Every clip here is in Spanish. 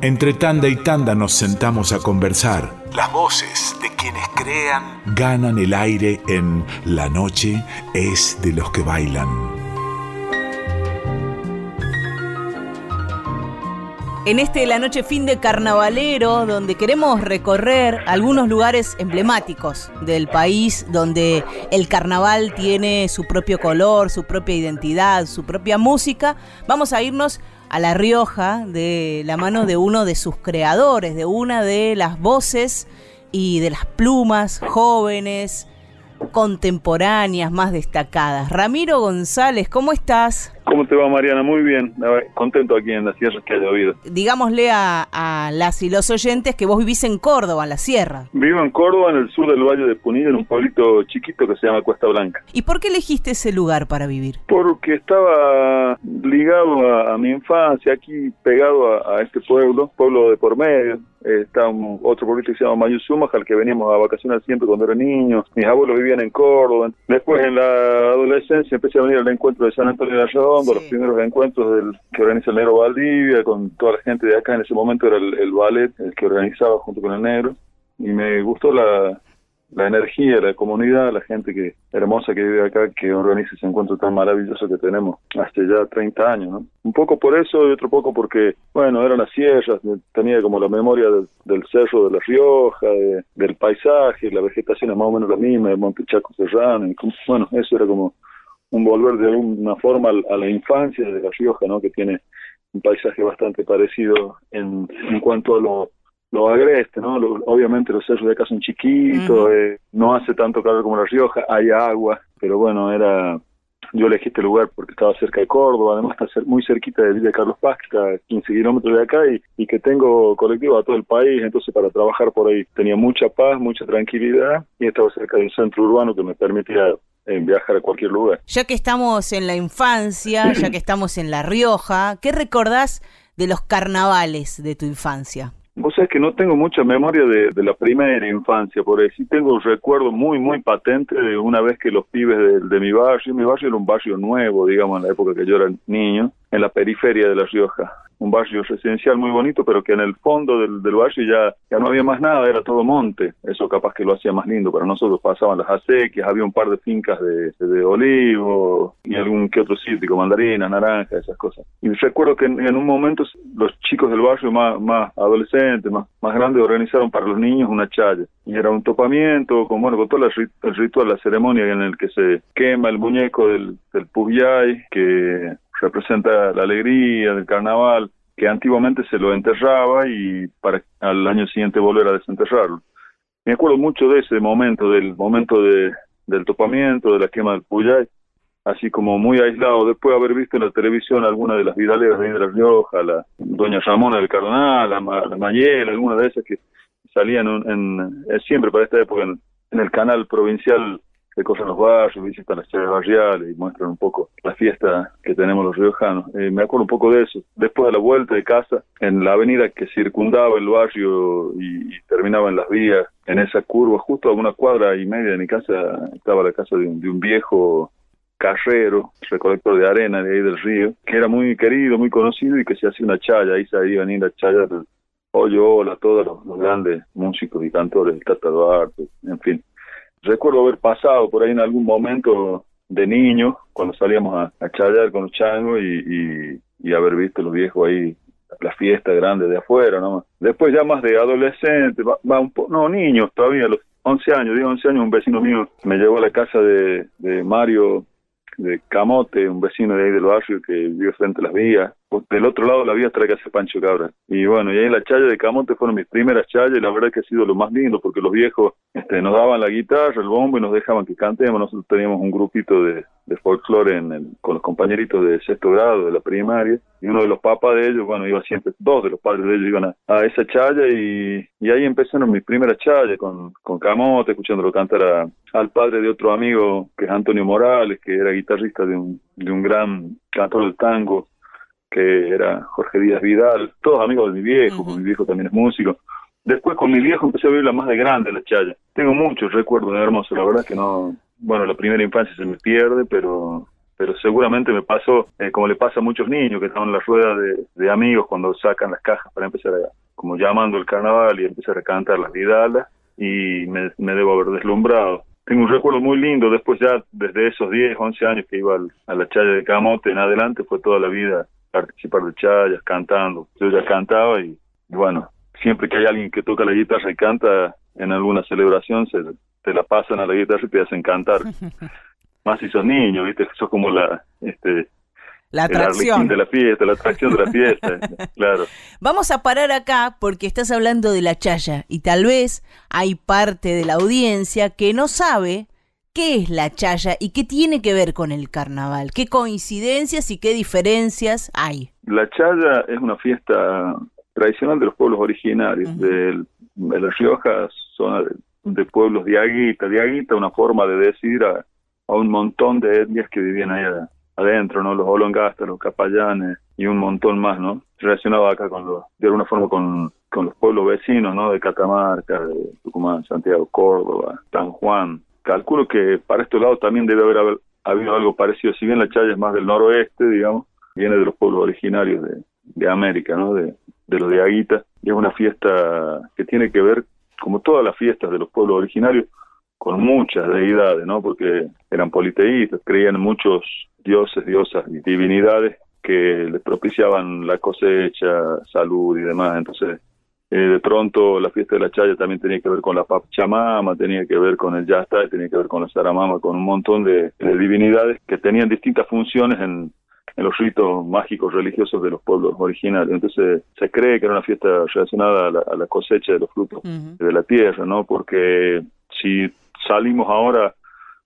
Entre tanda y tanda nos sentamos a conversar. Las voces de quienes crean ganan el aire en La noche es de los que bailan. en este La Noche Fin de Carnavalero, donde queremos recorrer algunos lugares emblemáticos del país, donde el carnaval tiene su propio color, su propia identidad, su propia música, vamos a irnos a La Rioja de la mano de uno de sus creadores, de una de las voces y de las plumas jóvenes, contemporáneas más destacadas. Ramiro González, ¿cómo estás? ¿Cómo te va, Mariana? Muy bien. Contento aquí en la sierra que ha llovido. Digámosle a, las y los oyentes que vos vivís en Córdoba, en la sierra. Vivo en Córdoba, en el sur del Valle de Punilla, en un pueblito chiquito que se llama Cuesta Blanca. ¿Y por qué elegiste ese lugar para vivir? Porque estaba ligado a, mi infancia, aquí pegado a, este pueblo, pueblo de por medio. Está un, otro pueblito que se llama Mayuzuma, al que veníamos a vacacionar siempre cuando era niño. Mis abuelos vivían en Córdoba. Después, en la adolescencia, empecé a venir al encuentro de San Antonio de la los primeros encuentros del que organiza el Negro Valdivia, con toda la gente de acá. En ese momento era el, ballet el que organizaba junto con el Negro. Y me gustó la, la energía, la comunidad, la gente que hermosa que vive acá, que organiza ese encuentro tan maravilloso que tenemos hace ya 30 años, ¿no? Un poco por eso y otro poco porque, bueno, eran las sierras, tenía como la memoria del, cerro de La Rioja, del paisaje, la vegetación es más o menos la misma, el Monte Chaco Serrano, y bueno, eso era como un volver de alguna forma a la infancia de La Rioja, ¿no? que tiene un paisaje bastante parecido en, en cuanto a lo, lo agreste, ¿no? obviamente los cerros de acá son chiquitos, eh, no hace tanto calor como La Rioja, hay agua, pero bueno, era yo elegí este lugar porque estaba cerca de Córdoba, además está muy cerquita de Villa Carlos Paz, que está a 15 kilómetros de acá y, y, que tengo colectivo a todo el país, entonces para trabajar por ahí tenía mucha paz, mucha tranquilidad y estaba cerca de un centro urbano que me permitía en viajar a cualquier lugar. Ya que estamos en la infancia, ya que estamos en La Rioja, ¿qué recordás de los carnavales de tu infancia? Vos sabés que no tengo mucha memoria de, la primera infancia, por ahí sí tengo un recuerdo muy, muy patente de una vez que los pibes de, de mi barrio, mi barrio era un barrio nuevo, digamos, en la época que yo era niño, en la periferia de La Rioja un barrio residencial muy bonito, pero que en el fondo del, del barrio ya, ya no había más nada, era todo monte. Eso capaz que lo hacía más lindo para nosotros. Pasaban las acequias, había un par de fincas de, de, olivo y algún que otro cítrico, mandarina, naranja, esas cosas. Y recuerdo que en, un momento los chicos del barrio más, más adolescentes, más, más grandes, organizaron para los niños una chaya. Y era un topamiento, con, bueno, con todo el ritual, la ceremonia en el que se quema el muñeco del, del que representa la alegría del carnaval, que antiguamente se lo enterraba y para al año siguiente volver a desenterrarlo. Me acuerdo mucho de ese momento, del momento de, del topamiento, de la quema del Puyay, así como muy aislado, después de haber visto en la televisión alguna de las vidaleras de La Rioja, la doña Ramona del Cardenal, la, la Mayela, alguna de esas que salían en, siempre para esta época en el canal provincial recorren los barrios, visitan las ciudades barriales y muestran un poco la fiesta que tenemos los riojanos. Eh, me acuerdo un poco de eso. Después de la vuelta de casa, en la avenida que circundaba el barrio y, terminaba en las vías, en esa curva, justo a una cuadra y media de mi casa, estaba la casa de un, viejo carrero, recolector de arena de ahí del río, que era muy querido, muy conocido y que se hacía una chaya, ahí se iban a ir a chaya del Hoyo, hola, todos los, grandes músicos y cantores, el Tata Duarte, en fin recuerdo haber pasado por ahí en algún momento de niño, cuando salíamos a, a chayar con los changos y, haber visto los viejos ahí, la fiesta grande de afuera, ¿no? Después ya más de adolescente, va, un poco, no, niños todavía, a los 11 años, digo 11 años, un vecino mío me llevó a la casa de, de Mario de Camote, un vecino de ahí del barrio que vive frente a las vías. Del otro lado de la está la casa de Pancho Cabra. Y bueno, y ahí en la chaya de Camote fueron mis primeras chayas y la verdad que ha sido lo más lindo porque los viejos este, nos daban la guitarra, el bombo y nos dejaban que cantemos. Nosotros teníamos un grupito de, de folclore en con los compañeritos de sexto grado de la primaria y uno de los papás de ellos, bueno, iba siempre, dos de los padres de ellos iban a, esa chaya y, y, ahí empezaron mis primeras chayas con, con Camote, escuchándolo cantar al padre de otro amigo que es Antonio Morales, que era guitarrista de un, de un gran cantor del tango que era Jorge Díaz Vidal, todos amigos de mi viejo, mi viejo también es músico Después con mi viejo empecé a la más de grande la chaya. Tengo muchos recuerdos de hermoso, la verdad que no, bueno, la primera infancia se me pierde, pero pero seguramente me pasó eh, como le pasa a muchos niños que están en la rueda de, amigos cuando sacan las cajas para empezar a, como llamando el carnaval y empezar a cantar las vidalas y me, debo haber deslumbrado. Tengo un recuerdo muy lindo, después ya desde esos 10, 11 años que iba a la chaya de Camote en adelante, fue toda la vida participar de chayas, cantando. Yo ya cantaba y, bueno, siempre que hay alguien que toca la guitarra y canta en alguna celebración, se te la pasan a la guitarra y te hacen cantar. Más si sos niño, ¿viste? Sos como la... Este, la atracción de la fiesta, la atracción de la fiesta, claro. Vamos a parar acá porque estás hablando de la chaya y tal vez hay parte de la audiencia que no sabe qué es la chaya y qué tiene que ver con el carnaval, qué coincidencias y qué diferencias hay. La chaya es una fiesta tradicional de los pueblos originarios de, Las Riojas, zona de, pueblos de Aguita, de Aguita, una forma de decir a, un montón de etnias que vivían ahí adentro, ¿no? Los olongastas, los capallanes y un montón más, ¿no? Relacionado acá con los, de alguna forma con, con los pueblos vecinos, ¿no? De Catamarca, de Tucumán, Santiago, Córdoba, San Juan. Calculo que para este lado también debe haber, habido algo parecido, si bien la Chaya es más del noroeste, digamos, viene de los pueblos originarios de, América, ¿no? De, de los de Aguita, y es una fiesta que tiene que ver, como todas las fiestas de los pueblos originarios, con muchas deidades, ¿no? Porque eran politeístas, creían muchos dioses, diosas y divinidades que les propiciaban la cosecha, salud y demás. Entonces, eh, de pronto la fiesta de la Chaya también tenía que ver con la Pachamama, tenía que ver con el Yasta, tenía que ver con la Saramama, con un montón de, divinidades que tenían distintas funciones en, en los ritos mágicos religiosos de los pueblos originales. Entonces se cree que era una fiesta relacionada a la, cosecha de los frutos de la tierra, ¿no? Porque si salimos ahora,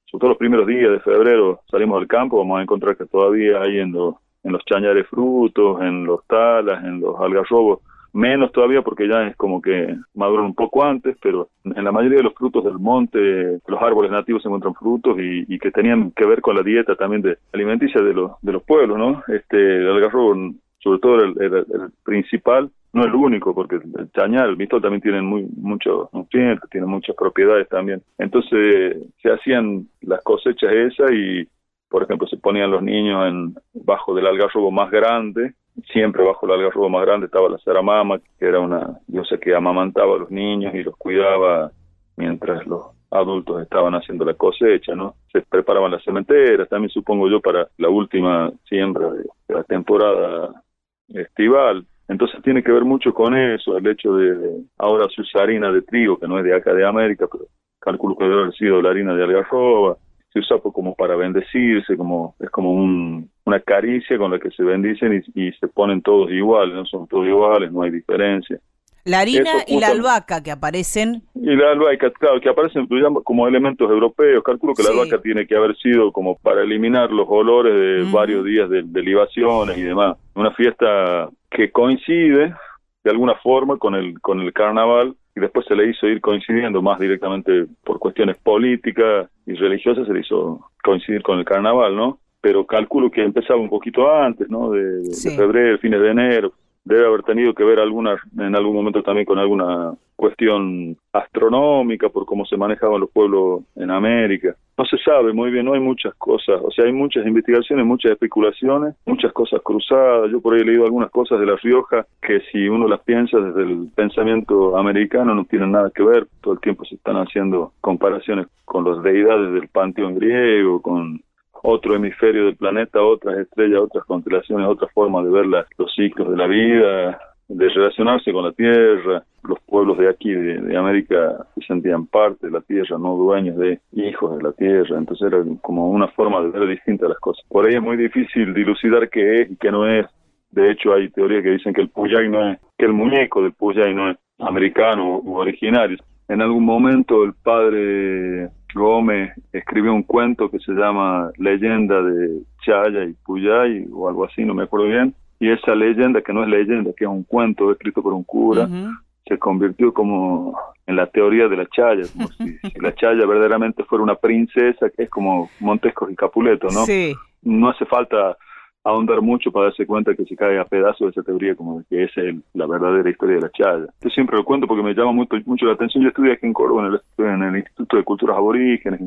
sobre todo los primeros días de febrero, salimos al campo, vamos a encontrar que todavía hay en, los en los chañares frutos, en los talas, en los algarrobos, menos todavía porque ya es como que maduran un poco antes, pero en la mayoría de los frutos del monte, los árboles nativos se encuentran frutos y, que tenían que ver con la dieta también de alimenticia de los de los pueblos, ¿no? Este el algarrobo, sobre todo el, el, principal, no el único, porque el chañar, el mistol también tienen muy muchos nutrientes, tienen muchas propiedades también. Entonces se hacían las cosechas esas y por ejemplo, se ponían los niños en bajo del algarrobo más grande siempre bajo el algarrobo más grande estaba la Saramama, que era una diosa que amamantaba a los niños y los cuidaba mientras los adultos estaban haciendo la cosecha, ¿no? Se preparaban las cementeras, también supongo yo para la última siembra de, la temporada estival. Entonces tiene que ver mucho con eso, el hecho de, ahora se usa harina de trigo, que no es de acá de América, pero calculo que debe haber sido la harina de algarroba, se usa como para bendecirse, como es como un, una caricia con la que se bendicen y, se ponen todos iguales, no son todos iguales, no hay diferencia. La harina y la albahaca que aparecen. Y la albahaca, claro, que aparecen como elementos europeos. Calculo que la albahaca tiene que haber sido como para eliminar los olores de varios días de, de libaciones y demás. Una fiesta que coincide de alguna forma con el, con el carnaval y después se le hizo ir coincidiendo más directamente por cuestiones políticas y religiosas, se le hizo coincidir con el carnaval, ¿no? Pero calculo que empezaba un poquito antes, ¿no? De, de febrero, fines de enero, debe haber tenido que ver alguna, en algún momento también con alguna cuestión astronómica por cómo se manejaban los pueblos en América. No se sabe muy bien, no hay muchas cosas, o sea, hay muchas investigaciones, muchas especulaciones, muchas cosas cruzadas. Yo por ahí he leído algunas cosas de La Rioja que si uno las piensa desde el pensamiento americano no tienen nada que ver. Todo el tiempo se están haciendo comparaciones con las deidades del panteón griego, con otro hemisferio del planeta, otras estrellas, otras constelaciones, otra forma de ver los ciclos de la vida, de relacionarse con la Tierra. Los pueblos de aquí, de, América, se sentían parte de la Tierra, no dueños de hijos de la Tierra. Entonces era como una forma de ver distintas las cosas. Por ahí es muy difícil dilucidar qué es y qué no es. De hecho, hay teorías que dicen que el Puyay no es, que el muñeco del Puyay no es americano u originario. En algún momento el padre Gómez escribió un cuento que se llama Leyenda de Chaya y Puyay o algo así, no me acuerdo bien, y esa leyenda, que no es leyenda, que es un cuento escrito por un cura, se convirtió como en la teoría de la Chaya, como si, la Chaya verdaderamente fuera una princesa, que es como Montesco y Capuleto, ¿no? Sí. No hace falta ahondar mucho para darse cuenta que se cae a pedazos esa teoría como que es la verdadera historia de la Chaya. Yo siempre lo cuento porque me llama mucho, mucho la atención. Yo estudié aquí en Córdoba, en el, en el Instituto de Culturas Aborígenes,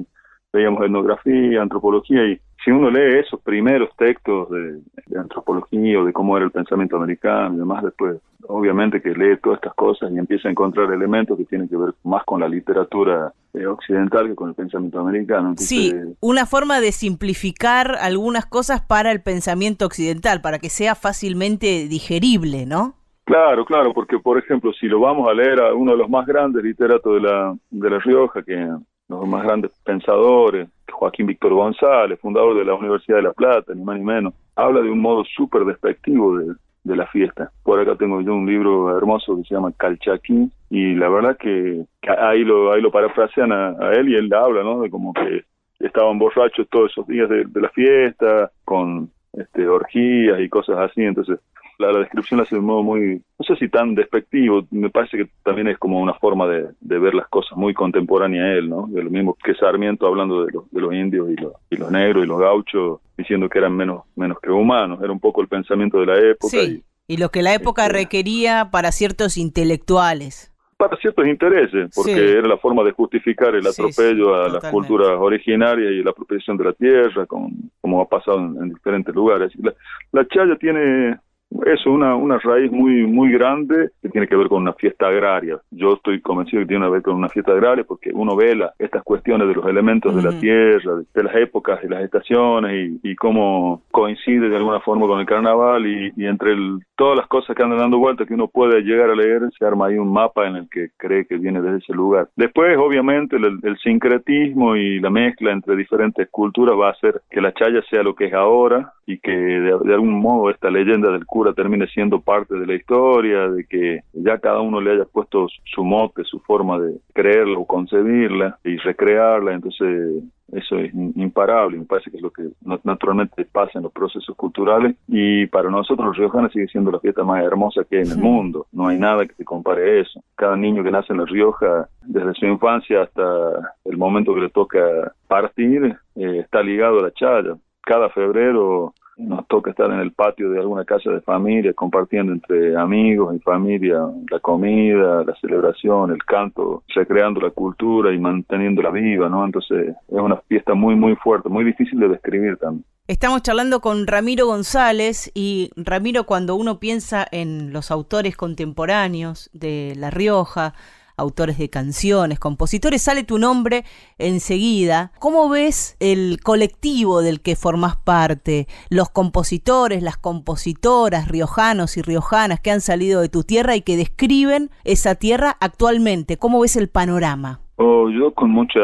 veíamos etnografía, antropología y si uno lee esos primeros textos de, antropología o de cómo era el pensamiento americano y demás, después obviamente que lee todas estas cosas y empieza a encontrar elementos que tienen que ver más con la literatura eh, occidental que con el pensamiento americano. sí, una forma de simplificar algunas cosas para el pensamiento occidental, para que sea fácilmente digerible, ¿no? Claro, claro, porque por ejemplo, si lo vamos a leer a uno de los más grandes literatos de la, de la Rioja, que los más grandes pensadores, Joaquín Víctor González, fundador de la Universidad de La Plata, ni más ni menos, habla de un modo súper despectivo de, la fiesta. Por acá tengo yo un libro hermoso que se llama Calchaquín y la verdad que, ahí lo ahí lo parafrasean a, él y él habla, ¿no? De como que estaban borrachos todos esos días de, de la fiesta, con este, orgías y cosas así, entonces la, descripción la hace de un modo muy, no sé si tan despectivo, me parece que también es como una forma de, ver las cosas muy contemporánea a él, ¿no? De lo mismo que Sarmiento hablando de, de los indios y, y los negros y los gauchos, diciendo que eran menos, menos que humanos, era un poco el pensamiento de la época. Sí, y, lo que la época este, requería para ciertos intelectuales para ciertos intereses, porque era la forma de justificar el atropello a las culturas originarias y la apropiación de la tierra, como, como ha pasado en, diferentes lugares. La, la Chaya tiene es una, una raíz muy muy grande que tiene que ver con una fiesta agraria. Yo estoy convencido que tiene que ver con una fiesta agraria porque uno vela estas cuestiones de los elementos de la tierra, de, las épocas y las estaciones y, y, cómo coincide de alguna forma con el carnaval y, y entre el, todas las cosas que andan dando vueltas que uno puede llegar a leer, se arma ahí un mapa en el que cree que viene desde ese lugar. Después, obviamente, el, el sincretismo y la mezcla entre diferentes culturas va a hacer que la chaya sea lo que es ahora y que de, algún modo esta leyenda del cura termine siendo parte de la historia, de que ya cada uno le haya puesto su mote, su forma de creerla o concebirla y recrearla, entonces eso es imparable, me parece que es lo que naturalmente pasa en los procesos culturales y para nosotros los riojanos sigue siendo la fiesta más hermosa que hay en el mundo, no hay nada que se compare a eso. Cada niño que nace en La Rioja, desde su infancia hasta el momento que le toca partir, eh, está ligado a la chaya. Cada febrero nos toca estar en el patio de alguna casa de familia, compartiendo entre amigos y familia la comida, la celebración, el canto, recreando la cultura y manteniéndola viva, ¿no? Entonces es una fiesta muy, muy fuerte, muy difícil de describir también. Estamos charlando con Ramiro González y Ramiro, cuando uno piensa en los autores contemporáneos de La Rioja, autores de canciones, compositores, sale tu nombre enseguida. ¿Cómo ves el colectivo del que formas parte? Los compositores, las compositoras, riojanos y riojanas que han salido de tu tierra y que describen esa tierra actualmente. ¿Cómo ves el panorama? Oh, yo con mucha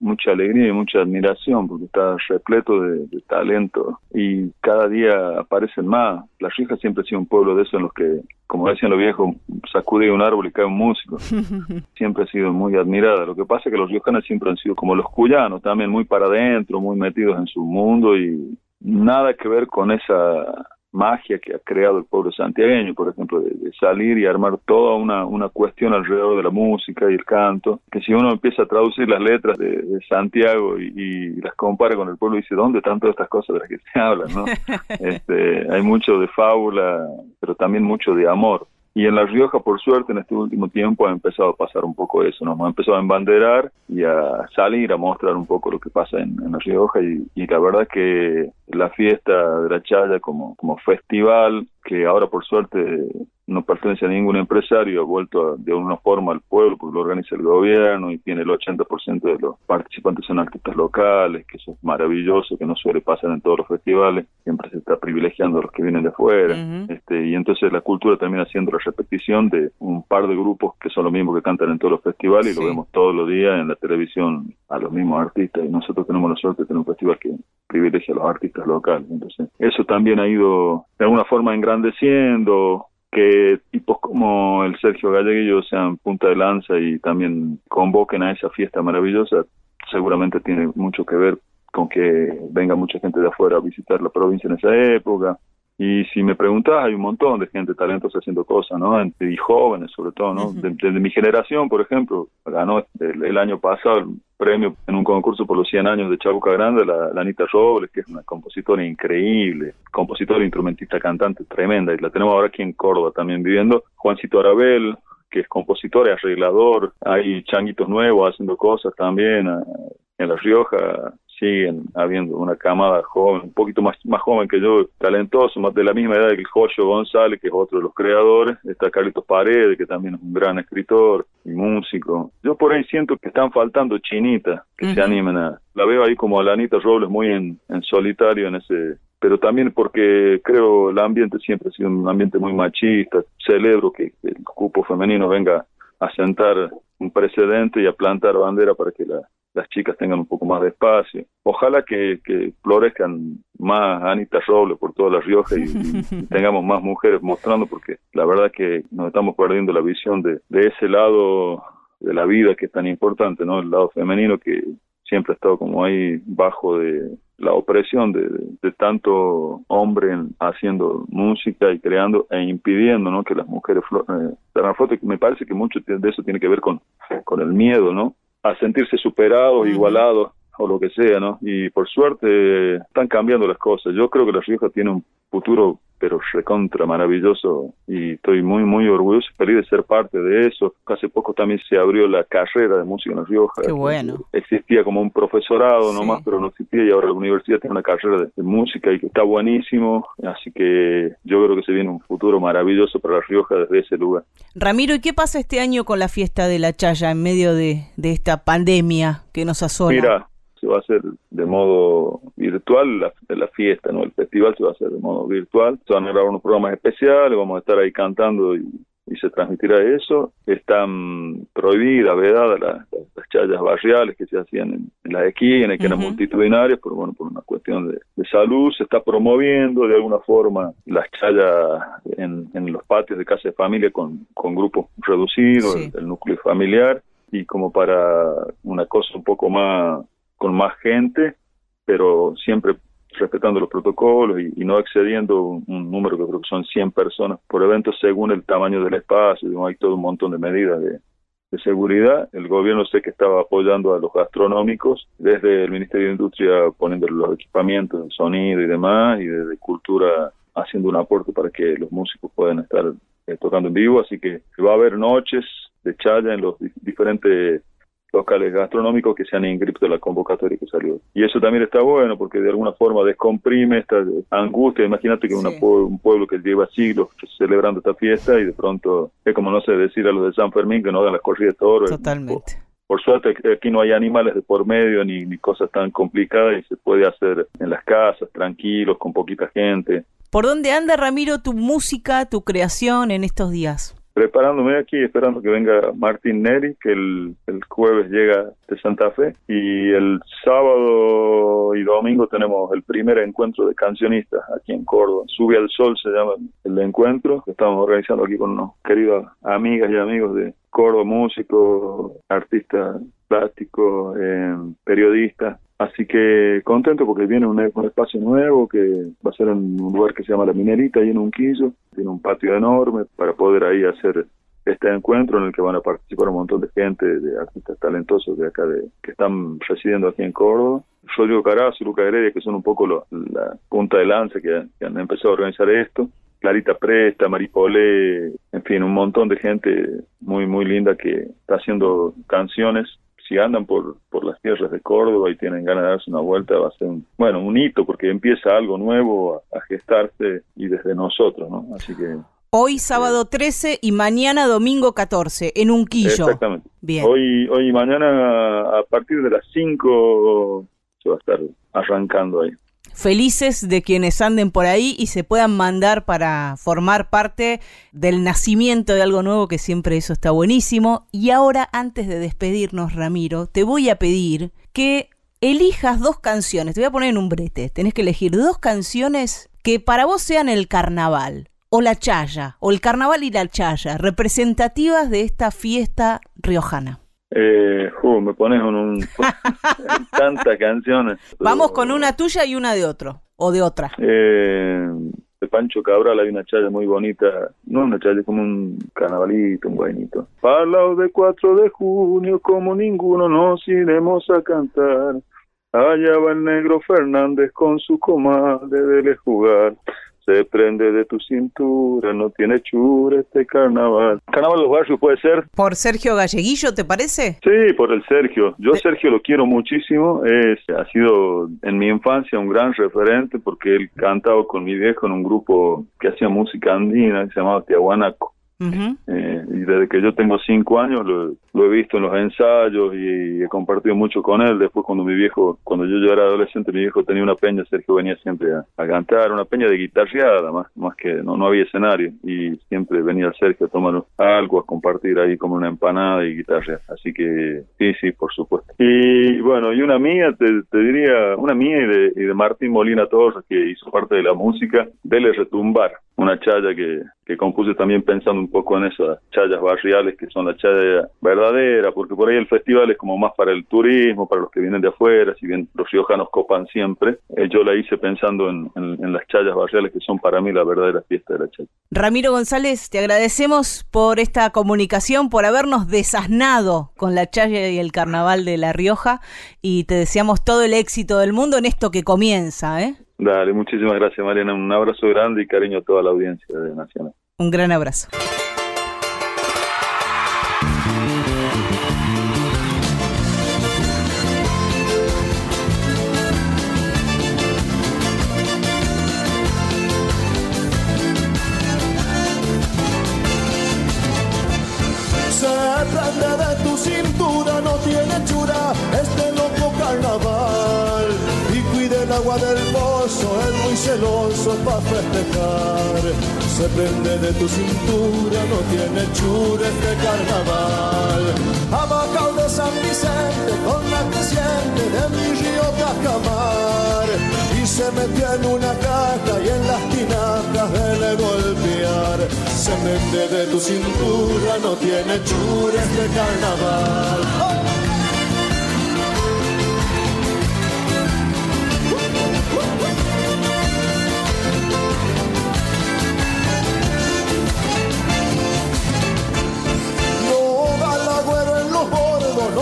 mucha alegría y mucha admiración porque está repleto de, talento y cada día aparecen más. La Rioja siempre ha sido un pueblo de eso en los que, como decían los viejos, sacude un árbol y cae un músico. siempre ha sido muy admirada. Lo que pasa es que los riojanos siempre han sido como los cuyanos, también muy para adentro, muy metidos en su mundo y nada que ver con esa magia que ha creado el pueblo santiagueño, por ejemplo, de, salir y armar toda una, una cuestión alrededor de la música y el canto, que si uno empieza a traducir las letras de, Santiago y, las compara con el pueblo, dice, ¿dónde están todas estas cosas de las que se hablan? ¿no? este, hay mucho de fábula, pero también mucho de amor. Y en La Rioja, por suerte, en este último tiempo ha empezado a pasar un poco eso, nos hemos empezado a embanderar y a salir a mostrar un poco lo que pasa en, La Rioja y, y, la verdad que la fiesta de la Chaya como, como festival, que ahora por suerte no pertenece a ningún empresario, ha vuelto de alguna forma al pueblo, porque lo organiza el gobierno y tiene el 80% de los participantes son artistas locales, que eso es maravilloso, que no suele pasar en todos los festivales, siempre se está privilegiando a los que vienen de afuera, este, y entonces la cultura termina siendo la repetición de un par de grupos que son los mismos que cantan en todos los festivales y lo vemos todos los días en la televisión a los mismos artistas, y nosotros tenemos la suerte de tener un festival que privilegia a los artistas locales, entonces eso también ha ido de alguna forma engrandeciendo que tipos como el Sergio Galleguillo sean punta de lanza y también convoquen a esa fiesta maravillosa, seguramente tiene mucho que ver con que venga mucha gente de afuera a visitar la provincia en esa época. Y si me preguntas, hay un montón de gente talentosa haciendo cosas, ¿no? Y jóvenes, sobre todo, ¿no? Desde mi generación, por ejemplo, ganó el, año pasado el premio en un concurso por los 100 años de Chabuca Grande, la, Anita Robles, que es una compositora increíble, compositora, instrumentista, cantante tremenda, y la tenemos ahora aquí en Córdoba también viviendo. Juancito Arabel, que es compositor y arreglador, hay changuitos nuevos haciendo cosas también, en La Rioja siguen habiendo una camada joven, un poquito más, más joven que yo, talentoso, más de la misma edad que el Joyo González, que es otro de los creadores, está Carlitos Paredes, que también es un gran escritor y músico. Yo por ahí siento que están faltando chinitas que se animen a... La veo ahí como a la Anita Robles muy en, en solitario en ese pero también porque creo el ambiente siempre ha sido un ambiente muy machista. Celebro que el cupo femenino venga a sentar un precedente y a plantar bandera para que la, las chicas tengan un poco más de espacio. Ojalá que, que florezcan más Anita Robles por toda La Rioja y, tengamos más mujeres mostrando, porque la verdad que nos estamos perdiendo la visión de, de ese lado de la vida que es tan importante, ¿no? El lado femenino que siempre ha estado como ahí bajo de la opresión de, de, tanto hombre haciendo música y creando e impidiendo ¿no? que las mujeres eh. Me parece que mucho de eso tiene que ver con, con el miedo, ¿no? A sentirse superados, igualados o lo que sea, ¿no? Y por suerte están cambiando las cosas. Yo creo que La Rioja tiene un futuro pero recontra maravilloso y estoy muy muy orgulloso y feliz de ser parte de eso. Hace poco también se abrió la carrera de música en La Rioja. Qué bueno. Existía como un profesorado nomás, pero no existía y ahora la universidad tiene una carrera de, música y que está buenísimo, así que yo creo que se viene un futuro maravilloso para La Rioja desde ese lugar. Ramiro, ¿y qué pasa este año con la fiesta de la Chaya en medio de, de esta pandemia que nos asola? Mira, se va a hacer de modo virtual la, la fiesta, ¿no? El festival se va a hacer de modo virtual. Se van a grabar unos programas especiales, vamos a estar ahí cantando y, se transmitirá eso. Están prohibidas, vedadas las, las, chayas barriales que se hacían en, las esquinas, que eran multitudinarias, pero bueno, por una cuestión de, salud se está promoviendo de alguna forma las chayas en, en los patios de casa de familia con, con grupos reducidos, el núcleo familiar y como para una cosa un poco más con más gente, pero siempre respetando los protocolos y, no excediendo un, número que creo que son 100 personas por evento según el tamaño del espacio. Hay todo un montón de medidas de, seguridad. El gobierno sé que estaba apoyando a los gastronómicos, desde el Ministerio de Industria poniendo los equipamientos de sonido y demás, y desde Cultura haciendo un aporte para que los músicos puedan estar eh, tocando en vivo. Así que va a haber noches de chaya en los diferentes locales gastronómicos que se han inscrito en la convocatoria que salió. Y eso también está bueno porque de alguna forma descomprime esta angustia. Imagínate que un pueblo que lleva siglos celebrando esta fiesta y de pronto es como, no sé, decir a los de San Fermín que no hagan las corridas de toros. Totalmente. Por, suerte aquí no hay animales de por medio ni, ni cosas tan complicadas y se puede hacer en las casas, tranquilos, con poquita gente. ¿Por dónde anda, Ramiro, tu música, tu creación en estos días? Preparándome aquí, esperando que venga Martín Neri, que el, el, jueves llega de Santa Fe, y el sábado y domingo tenemos el primer encuentro de cancionistas aquí en Córdoba. Sube al Sol se llama el encuentro, que estamos organizando aquí con unos queridos amigas y amigos de Córdoba, músicos, artistas plásticos, eh, periodistas, que contento porque viene un, espacio nuevo que va a ser en un lugar que se llama La Minerita, ahí en Unquillo. Tiene un patio enorme para poder ahí hacer este encuentro en el que van a participar un montón de gente, de artistas talentosos de acá, de, que están residiendo aquí en Córdoba. Rodrigo Carazo y Luca Heredia, que son un poco la punta de lanza que, que, han empezado a organizar esto. Clarita Presta, Maripolé, en fin, un montón de gente muy, muy linda que está haciendo canciones si andan por, por las tierras de Córdoba y tienen ganas de darse una vuelta, va a ser un, bueno, un hito porque empieza algo nuevo a, gestarse y desde nosotros, ¿no? Así que... Hoy sábado 13 y mañana domingo 14 en Unquillo. Exactamente. Bien. Hoy, hoy y mañana a partir de las 5 se va a estar arrancando ahí felices de quienes anden por ahí y se puedan mandar para formar parte del nacimiento de algo nuevo, que siempre eso está buenísimo. Y ahora, antes de despedirnos, Ramiro, te voy a pedir que elijas dos canciones. Te voy a poner en un brete. Tenés que elegir dos canciones que para vos sean el carnaval, o la chaya, o el carnaval y la chaya, representativas de esta fiesta riojana. Eh, me pones en un tantas canciones. Vamos con una tuya y una de otro o de otra. Eh, de Pancho Cabral hay una chaya muy bonita, no una chaya, como un carnavalito, un guainito. Para de 4 de junio, como ninguno nos iremos a cantar. Allá va el negro Fernández con su comadre, dele jugar. Se prende de tu cintura, no tiene chura este carnaval. Carnaval de los barrios puede ser. ¿Por Sergio Galleguillo, te parece? Sí, por el Sergio. Yo Sergio lo quiero muchísimo. Es, ha sido en mi infancia un gran referente porque él cantaba con mi viejo en un grupo que hacía música andina que se llamaba Tiahuanaco. Eh, y desde que yo tengo cinco años lo, he visto en los ensayos y, he compartido mucho con él. Después cuando mi viejo, cuando yo, era adolescente, mi viejo tenía una peña, Sergio venía siempre a, cantar, una peña de guitarreada más, más que no, no había escenario y siempre venía Sergio a tomar algo, a compartir ahí como una empanada y guitarra. Así que sí, sí, por supuesto. Y bueno, y una mía, te, diría, una mía y de, y de Martín Molina Torres, que hizo parte de la música, Dele Retumbar una chaya que, que compuse también pensando un poco en esas chayas barriales que son la chaya verdadera, porque por ahí el festival es como más para el turismo, para los que vienen de afuera, si bien los riojanos copan siempre, eh, yo la hice pensando en, en, las chayas barriales que son para mí la verdadera fiesta de la chaya. Ramiro González, te agradecemos por esta comunicación, por habernos desasnado con la chaya y el carnaval de La Rioja y te deseamos todo el éxito del mundo en esto que comienza, ¿eh? Dale, muchísimas gracias Mariana, un abrazo grande y cariño a toda la audiencia de Nacional. Un gran abrazo. Celoso para festejar. Se prende de tu cintura, no tiene chures de carnaval. Abacao de San Vicente con la creciente de mi río Cajamar. Y se metió en una caja y en las tinacas de golpear. Se prende de tu cintura, no tiene chures de carnaval.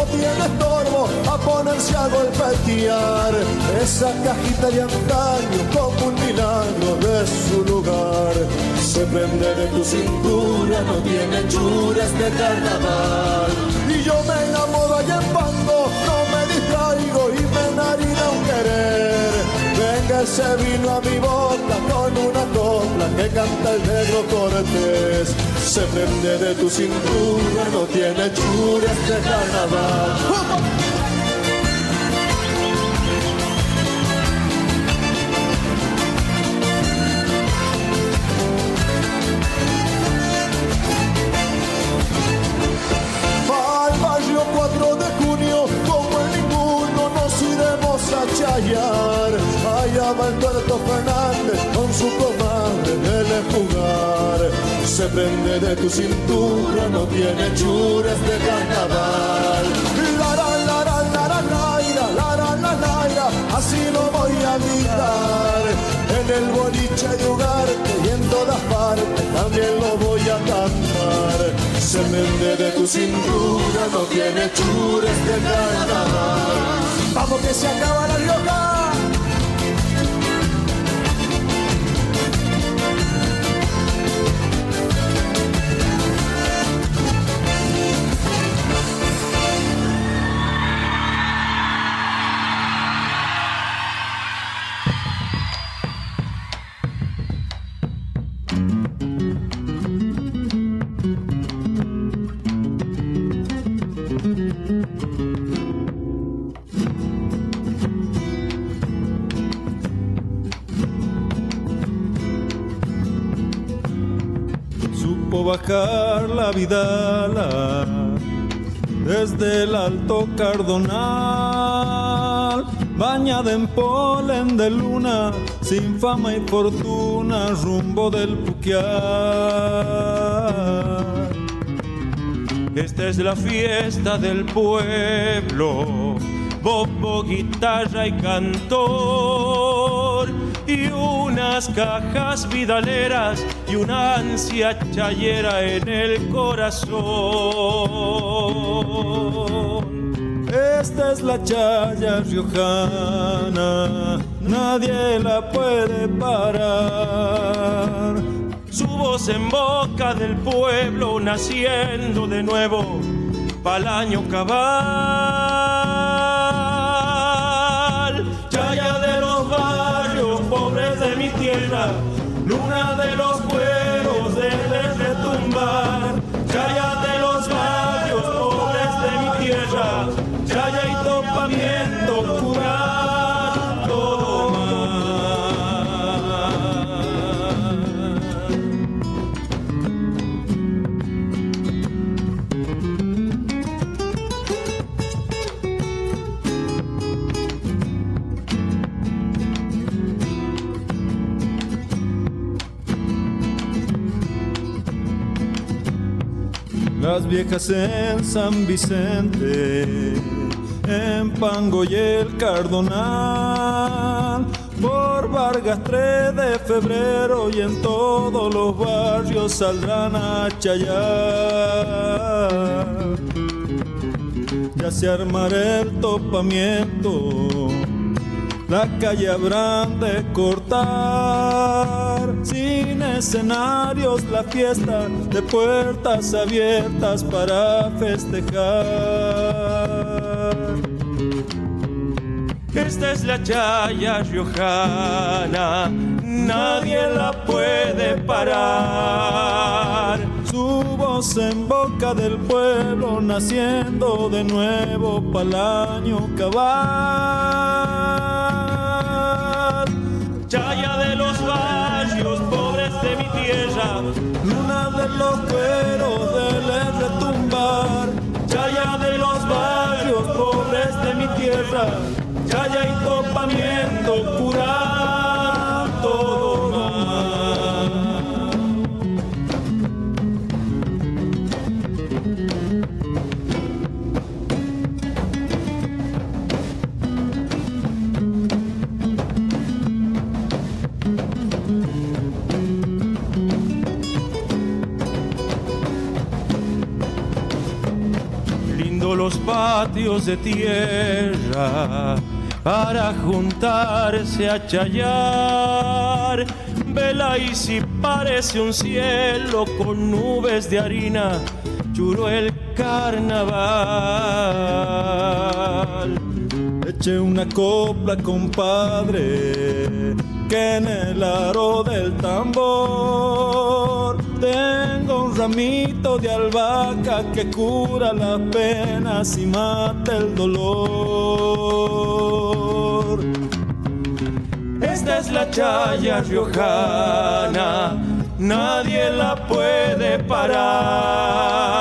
Tiene estorbo a ponerse a golpetear esa cajita de antaño como un milagro de su lugar. Se prende de tu cintura, no tiene churas de carnaval. Y yo me enamoro allá en Pango, no me distraigo y me enharina un querer. Venga ese vino a mi boca con una copla que canta el negro Cortés se prende de tu cintura, no tiene churas de carnaval. que de tu cintura no tiene churas de carnaval. La la la la la naira, la la la naira, así lo voy a gritar. En el boliche de Ugarte y en todas partes también lo voy a cantar. Se mende de tu cintura no tiene churas de carnaval. Vamos que se acaba la loca alto cardonal, bañada en polen de luna, sin fama y fortuna, rumbo del Puquiar. Esta es la fiesta del pueblo, bombo, guitarra y cantor y unas cajas vidaleras y una ansia chayera en el corazón. Esta es la chaya riojana, nadie la puede parar. Su voz en boca del pueblo naciendo de nuevo pa'l año cabal. Chaya de los barrios pobres de mi tierra, luna de los cueros viejas en San Vicente, en Pango y el Cardonal, por Vargas 3 de febrero y en todos los barrios saldrán a chayar. Ya se armará el topamiento la calle habrán de cortar. Escenarios, la fiesta de puertas abiertas para festejar. Esta es la chaya riojana, nadie la puede parar. Su voz en boca del pueblo, naciendo de nuevo pa'l año cabal. Chaya tierra, luna de los cueros del retumbar. Chaya de los barrios pobres de mi tierra, chaya y topamiento curar de tierra para juntarse a chayar. Vela y si parece un cielo con nubes de harina, churo el carnaval. Eche una copla, compadre, que en el aro del tambor tengo un ramito de albahaca que cura las penas y mata el dolor. Esta es la chaya riojana, nadie la puede parar.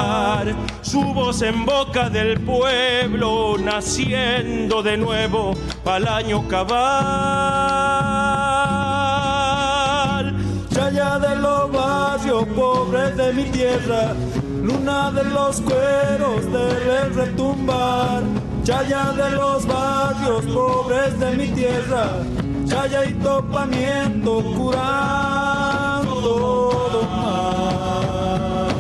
Su voz en boca del pueblo, naciendo de nuevo pa'l año cabal. Pobres de mi tierra, luna de los cueros del retumbar. Chaya de los barrios pobres de mi tierra, chaya y topamiento curando todo mal.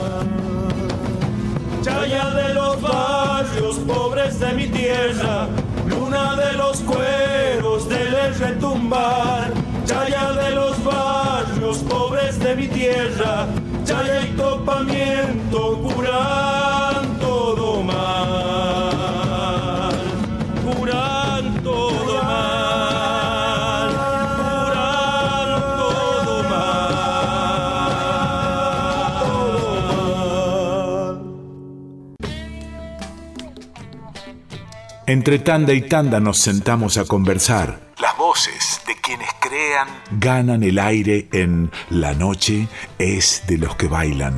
Chaya de los barrios pobres de mi tierra, luna de los cueros del retumbar. Chaya de los barrios pobres mi tierra, chaya y topamiento curan Entre tanda y tanda nos sentamos a conversar. Las voces de quienes crean ganan el aire en La noche es de los que bailan.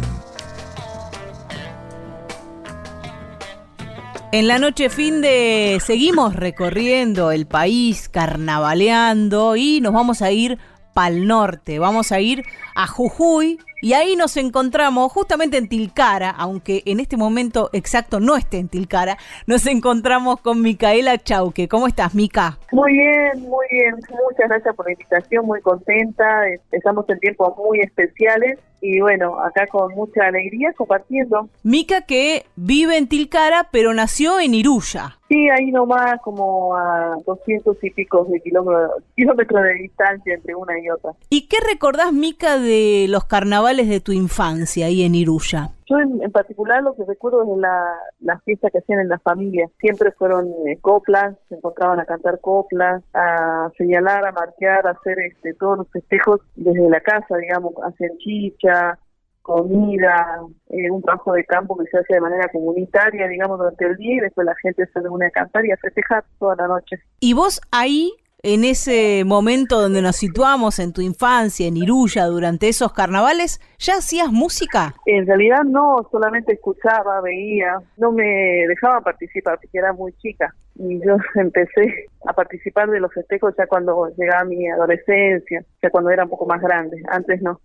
En la noche fin de seguimos recorriendo el país, carnavaleando y nos vamos a ir pa'l norte, vamos a ir a Jujuy y ahí nos encontramos justamente en Tilcara, aunque en este momento exacto no esté en Tilcara, nos encontramos con Micaela Chauque. ¿Cómo estás, Mica? Muy bien, muy bien. Muchas gracias por la invitación, muy contenta. Estamos en tiempos muy especiales y bueno, acá con mucha alegría compartiendo. Mica que vive en Tilcara, pero nació en Iruya. Sí, ahí nomás como a 200 y pico de kilómetros, kilómetros de distancia entre una y otra. ¿Y qué recordás, Mica, de los carnavales de tu infancia ahí en Iruya? Yo en, particular lo que recuerdo es la, las fiestas que hacían en las familias. Siempre fueron eh, coplas, se encontraban a cantar coplas, a señalar, a marquear, a hacer este, todos los festejos desde la casa, digamos, hacer chicha, comida, eh, un trabajo de campo que se hace de manera comunitaria, digamos, durante el día y después la gente se reúne a cantar y a festejar toda la noche. ¿Y vos ahí en ese momento donde nos situamos en tu infancia, en Iruya, durante esos carnavales, ¿ya hacías música? En realidad no, solamente escuchaba, veía, no me dejaba participar porque era muy chica. Y yo empecé a participar de los festejos ya cuando llegaba mi adolescencia, ya cuando era un poco más grande, antes no.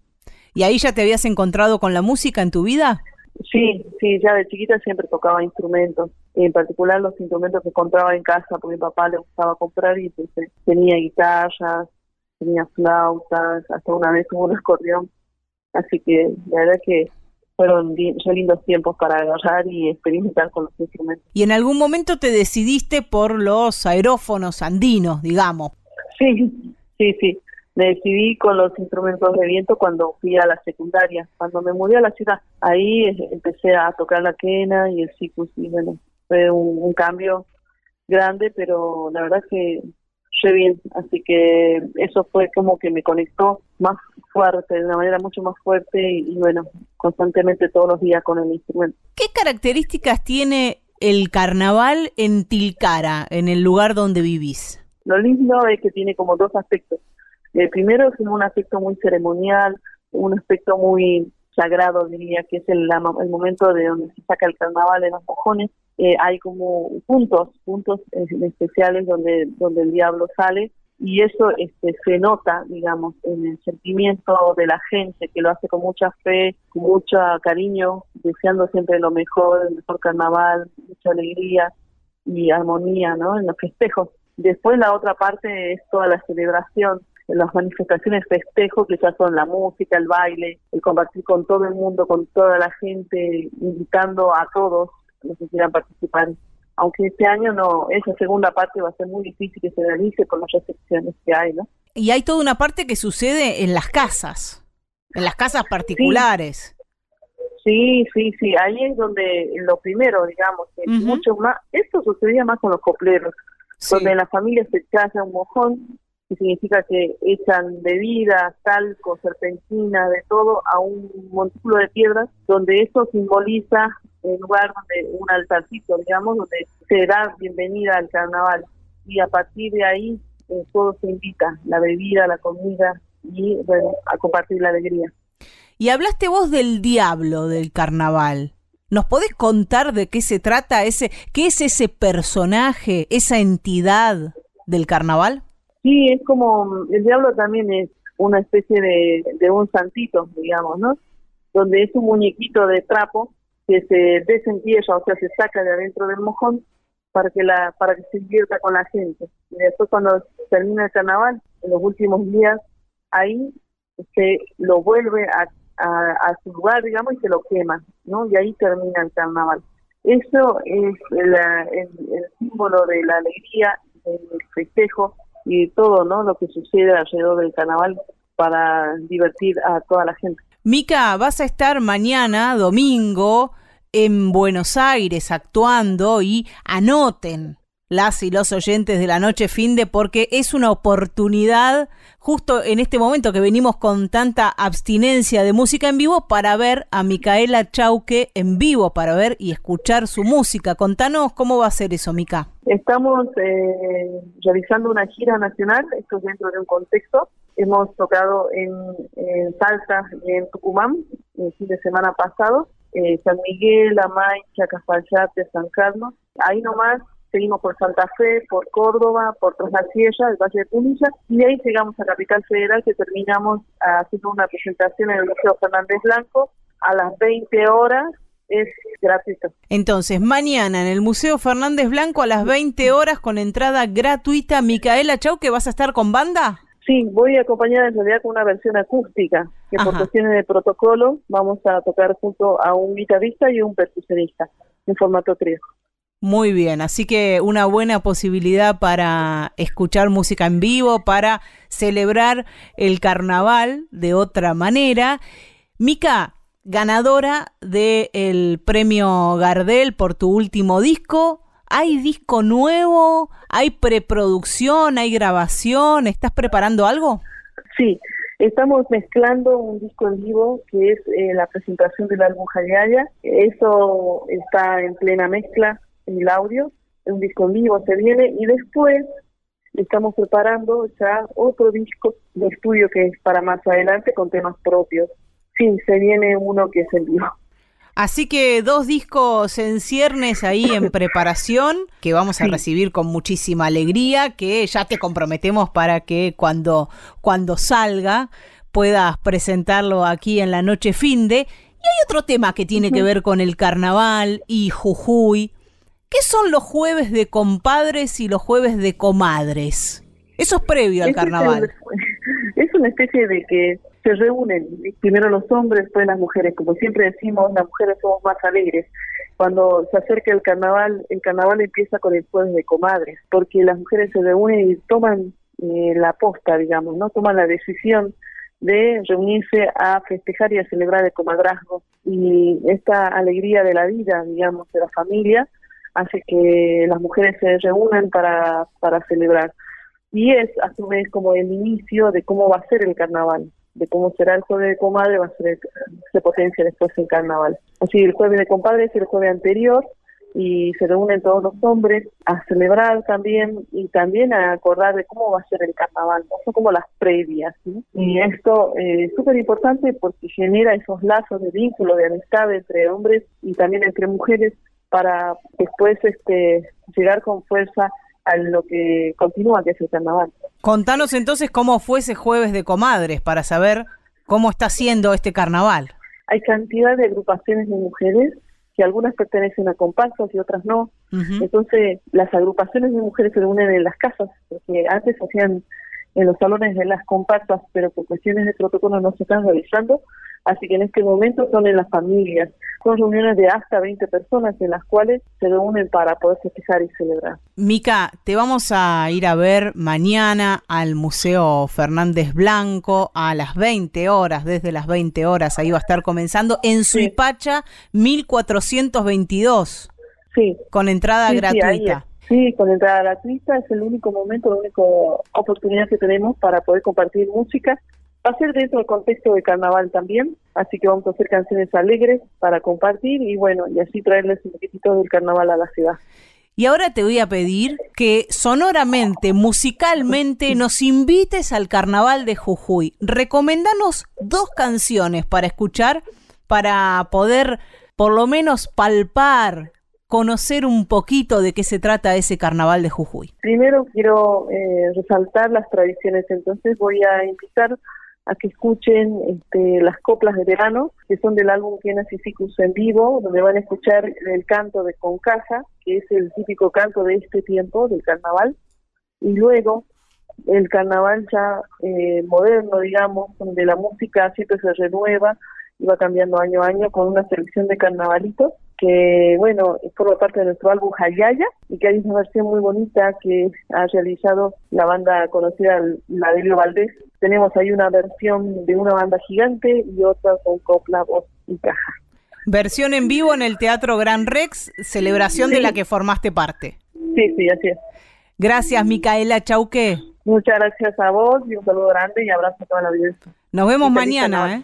¿Y ahí ya te habías encontrado con la música en tu vida? Sí, sí, ya de chiquita siempre tocaba instrumentos, en particular los instrumentos que encontraba en casa, porque mi papá le gustaba comprar y tenía guitarras, tenía flautas, hasta una vez hubo un acordeón, así que la verdad que fueron lindos tiempos para agarrar y experimentar con los instrumentos. ¿Y en algún momento te decidiste por los aerófonos andinos, digamos? Sí, sí, sí me decidí con los instrumentos de viento cuando fui a la secundaria, cuando me mudé a la ciudad. Ahí empecé a tocar la quena y el sikus y bueno, fue un, cambio grande, pero la verdad que fue bien, así que eso fue como que me conectó más fuerte, de una manera mucho más fuerte y, y bueno, constantemente todos los días con el instrumento. ¿Qué características tiene el carnaval en Tilcara, en el lugar donde vivís? Lo lindo es que tiene como dos aspectos. El primero es un aspecto muy ceremonial, un aspecto muy sagrado, diría, que es el, momento de donde se saca el carnaval de los mojones. Eh, hay como puntos, puntos especiales donde, donde el diablo sale y eso este, se nota, digamos, en el sentimiento de la gente que lo hace con mucha fe, con mucho cariño, deseando siempre lo mejor, el mejor carnaval, mucha alegría y armonía, ¿no? En los festejos. Después la otra parte es toda la celebración, las manifestaciones festejo que ya son la música, el baile, el compartir con todo el mundo, con toda la gente, invitando a todos los que quieran participar. Aunque este año no, esa segunda parte va a ser muy difícil que se realice con las restricciones que hay, ¿no? Y hay toda una parte que sucede en las casas, en las casas particulares. Sí, sí, sí, ahí es donde lo primero, digamos, mucho más, esto sucedía más con los copleros, donde en la familia se casa un mojón que significa que echan bebida, talco, serpentina, de todo a un montículo de piedras, donde eso simboliza el lugar donde un altarcito, digamos, donde se da bienvenida al carnaval. Y a partir de ahí eh, todo se invita, la bebida, la comida y bueno, a compartir la alegría. Y hablaste vos del diablo del carnaval. ¿Nos podés contar de qué se trata ese, qué es ese personaje, esa entidad del carnaval? Sí, es como, el diablo también es una especie de, un santito, digamos, ¿no? Donde es un muñequito de trapo que se desentierra, o sea, se saca de adentro del mojón para que la para que se invierta con la gente. Y después cuando termina el carnaval, en los últimos días, ahí se lo vuelve a, a, su lugar, digamos, y se lo quema, ¿no? Y ahí termina el carnaval. Eso es el, el símbolo de la alegría, del festejo, y todo no lo que sucede alrededor del carnaval para divertir a toda la gente. Mica, vas a estar mañana, domingo, en Buenos Aires actuando y anoten las y los oyentes de la noche finde porque es una oportunidad justo en este momento que venimos con tanta abstinencia de música en vivo para ver a Micaela Chauque en vivo, para ver y escuchar su música. Contanos cómo va a ser eso, Mica. Estamos eh, realizando una gira nacional, esto es dentro de un contexto. Hemos tocado en, Salsa y en Tucumán el fin de semana pasado, eh, San Miguel, Amay, Chacafayate, San Carlos. Ahí nomás seguimos por Santa Fe, por Córdoba, por Tras la Sierra, el Valle de Punilla, y de ahí llegamos a Capital Federal, que terminamos haciendo una presentación en el Museo Fernández Blanco a las 20 horas es gratuito. Entonces, mañana en el Museo Fernández Blanco a las 20 horas con entrada gratuita. Micaela Chau, que vas a estar con banda. Sí, voy acompañada en realidad con una versión acústica, que por cuestiones de protocolo vamos a tocar junto a un guitarrista y un percusionista en formato trío. Muy bien, así que una buena posibilidad para escuchar música en vivo, para celebrar el carnaval de otra manera. Mica, ganadora del premio Gardel por tu último disco. ¿Hay disco nuevo? ¿Hay preproducción? ¿Hay grabación? ¿Estás preparando algo? Sí, estamos mezclando un disco en vivo que es eh, la presentación del álbum Jayaya. Eso está en plena mezcla el audio. Un disco en vivo se viene y después estamos preparando ya otro disco de estudio que es para más adelante con temas propios sí, se viene uno que es el vivo. Así que dos discos en ciernes ahí en preparación que vamos a recibir con muchísima alegría, que ya te comprometemos para que cuando, cuando salga puedas presentarlo aquí en la noche finde. Y hay otro tema que tiene que ver con el carnaval y Jujuy. ¿Qué son los jueves de compadres y los jueves de comadres? Eso es previo al carnaval. es una especie de que se reúnen primero los hombres, después las mujeres. Como siempre decimos, las mujeres somos más alegres. Cuando se acerca el carnaval, el carnaval empieza con el jueves de comadres, porque las mujeres se reúnen y toman eh, la posta, digamos, no toman la decisión de reunirse a festejar y a celebrar el comadrazgo. Y esta alegría de la vida, digamos, de la familia, hace que las mujeres se reúnan para, para celebrar. Y es a su vez como el inicio de cómo va a ser el carnaval de cómo será el jueves de comadre va a ser se potencia después en carnaval. Así el jueves de compadre es el jueves anterior y se reúnen todos los hombres a celebrar también y también a acordar de cómo va a ser el carnaval, son como las previas. Y esto eh, es súper importante porque genera esos lazos de vínculo, de amistad entre hombres y también entre mujeres para después este llegar con fuerza a lo que continúa, que es el carnaval. Contanos entonces cómo fue ese jueves de comadres para saber cómo está siendo este carnaval. Hay cantidad de agrupaciones de mujeres que algunas pertenecen a comparsas y otras no. Entonces, las agrupaciones de mujeres se reúnen en las casas, porque antes se hacían en los salones de las comparsas, pero por cuestiones de protocolo no se están realizando. Así que en este momento son en las familias. Son reuniones de hasta 20 personas en las cuales se reúnen para poder festejar y celebrar. Mica, te vamos a ir a ver mañana al Museo Fernández Blanco a las 20 horas, desde las 20 horas, ahí va a estar comenzando en Suipacha 1422. Sí. Con entrada gratuita. Sí, con entrada gratuita es el único momento, la única oportunidad que tenemos para poder compartir música Va a ser dentro del contexto de carnaval también, así que vamos a hacer canciones alegres para compartir y bueno, y así traerles un poquitito del carnaval a la ciudad. Y ahora te voy a pedir que sonoramente, musicalmente, nos invites al carnaval de Jujuy. Recomendanos dos canciones para escuchar, para poder por lo menos palpar, conocer un poquito de qué se trata ese carnaval de Jujuy. Primero quiero eh, resaltar las tradiciones, entonces voy a invitar a que escuchen este, las coplas de verano, que son del álbum Ficus en vivo, donde van a escuchar el canto de Concaja, que es el típico canto de este tiempo, del carnaval, y luego el carnaval ya eh, moderno, digamos, donde la música siempre se renueva y va cambiando año a año con una selección de carnavalitos que, bueno, forma parte de nuestro álbum Hayaya y que hay una versión muy bonita que ha realizado la banda conocida, la de Valdés. Tenemos ahí una versión de una banda gigante y otra con copla, voz y caja. Versión en vivo en el Teatro Gran Rex, celebración de la que formaste parte. Sí, sí, así es. Gracias, Micaela Chauque. Muchas gracias a vos y un saludo grande y abrazo a toda la audiencia. Nos vemos mañana, ¿eh?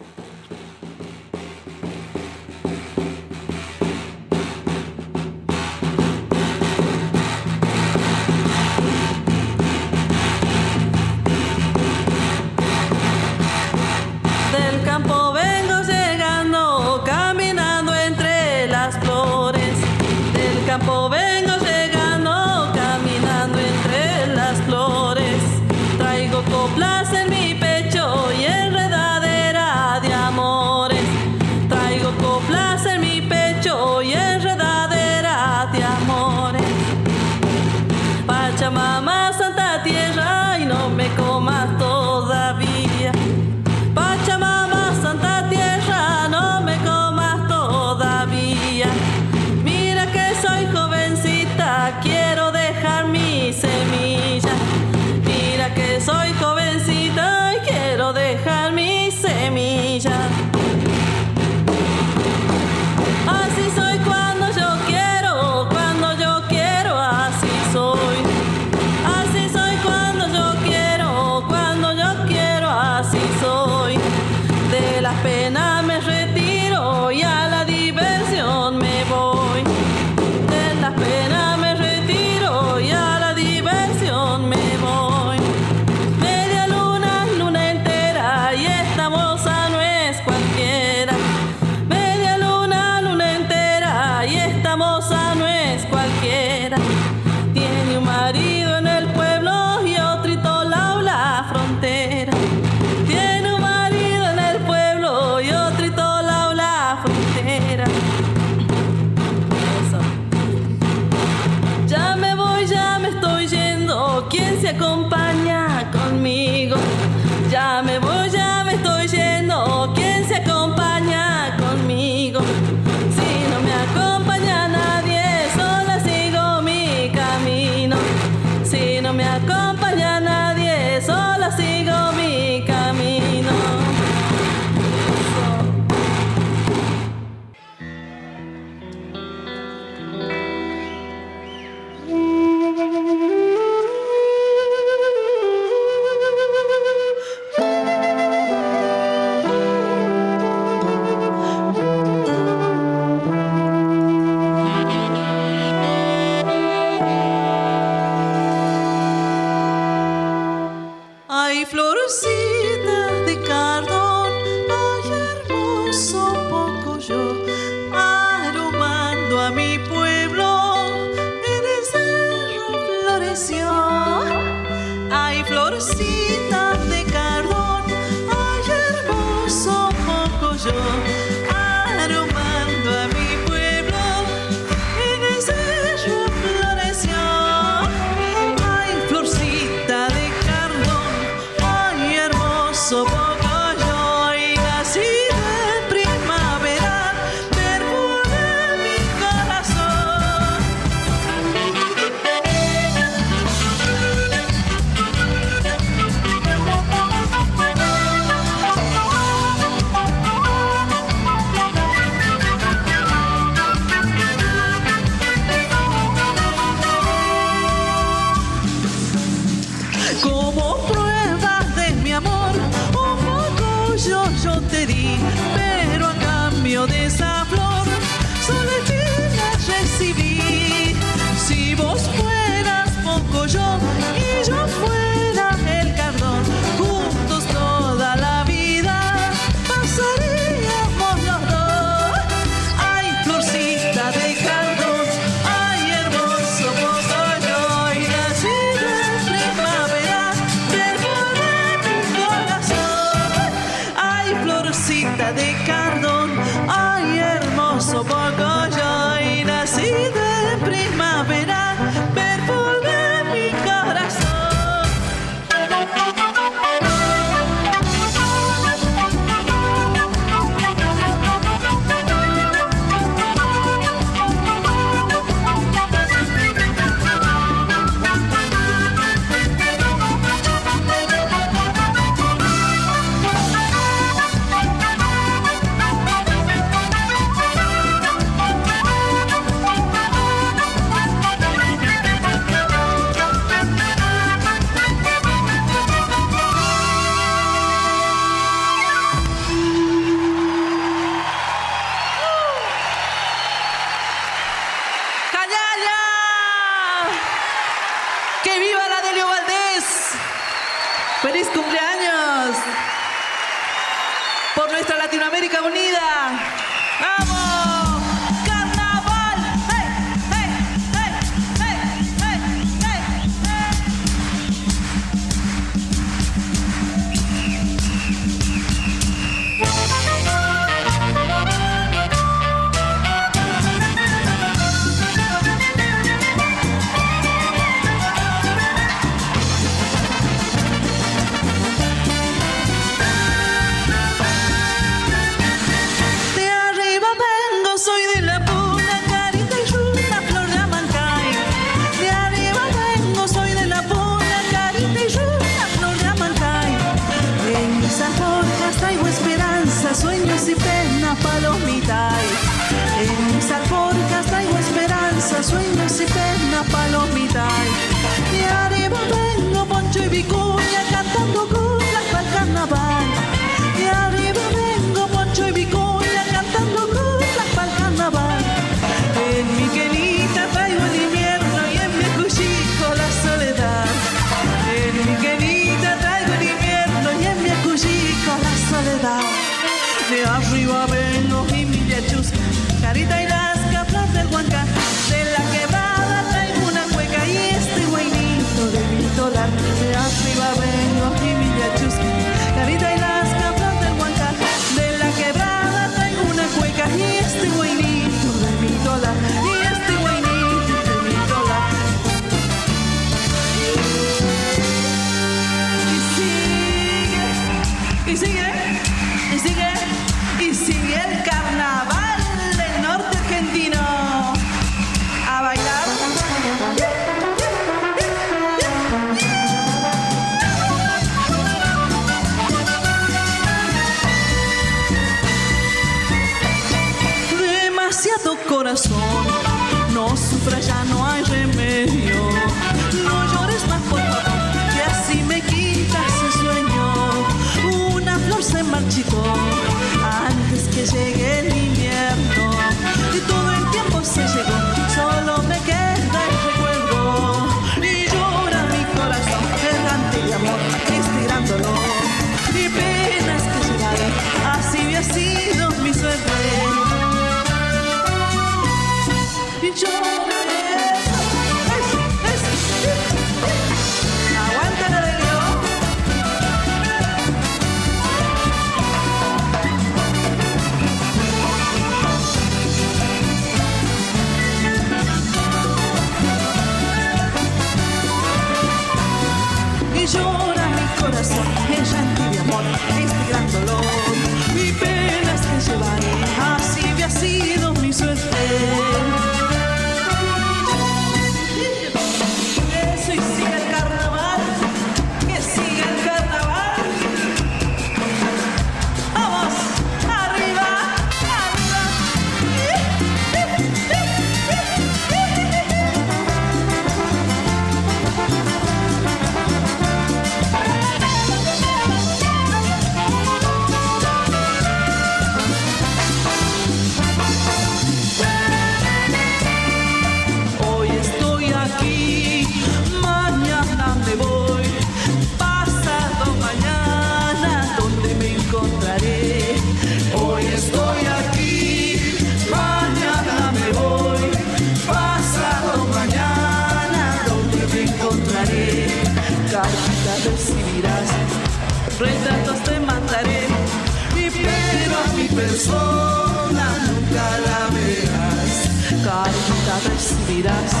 Persona nunca la verás. Carta recibirás,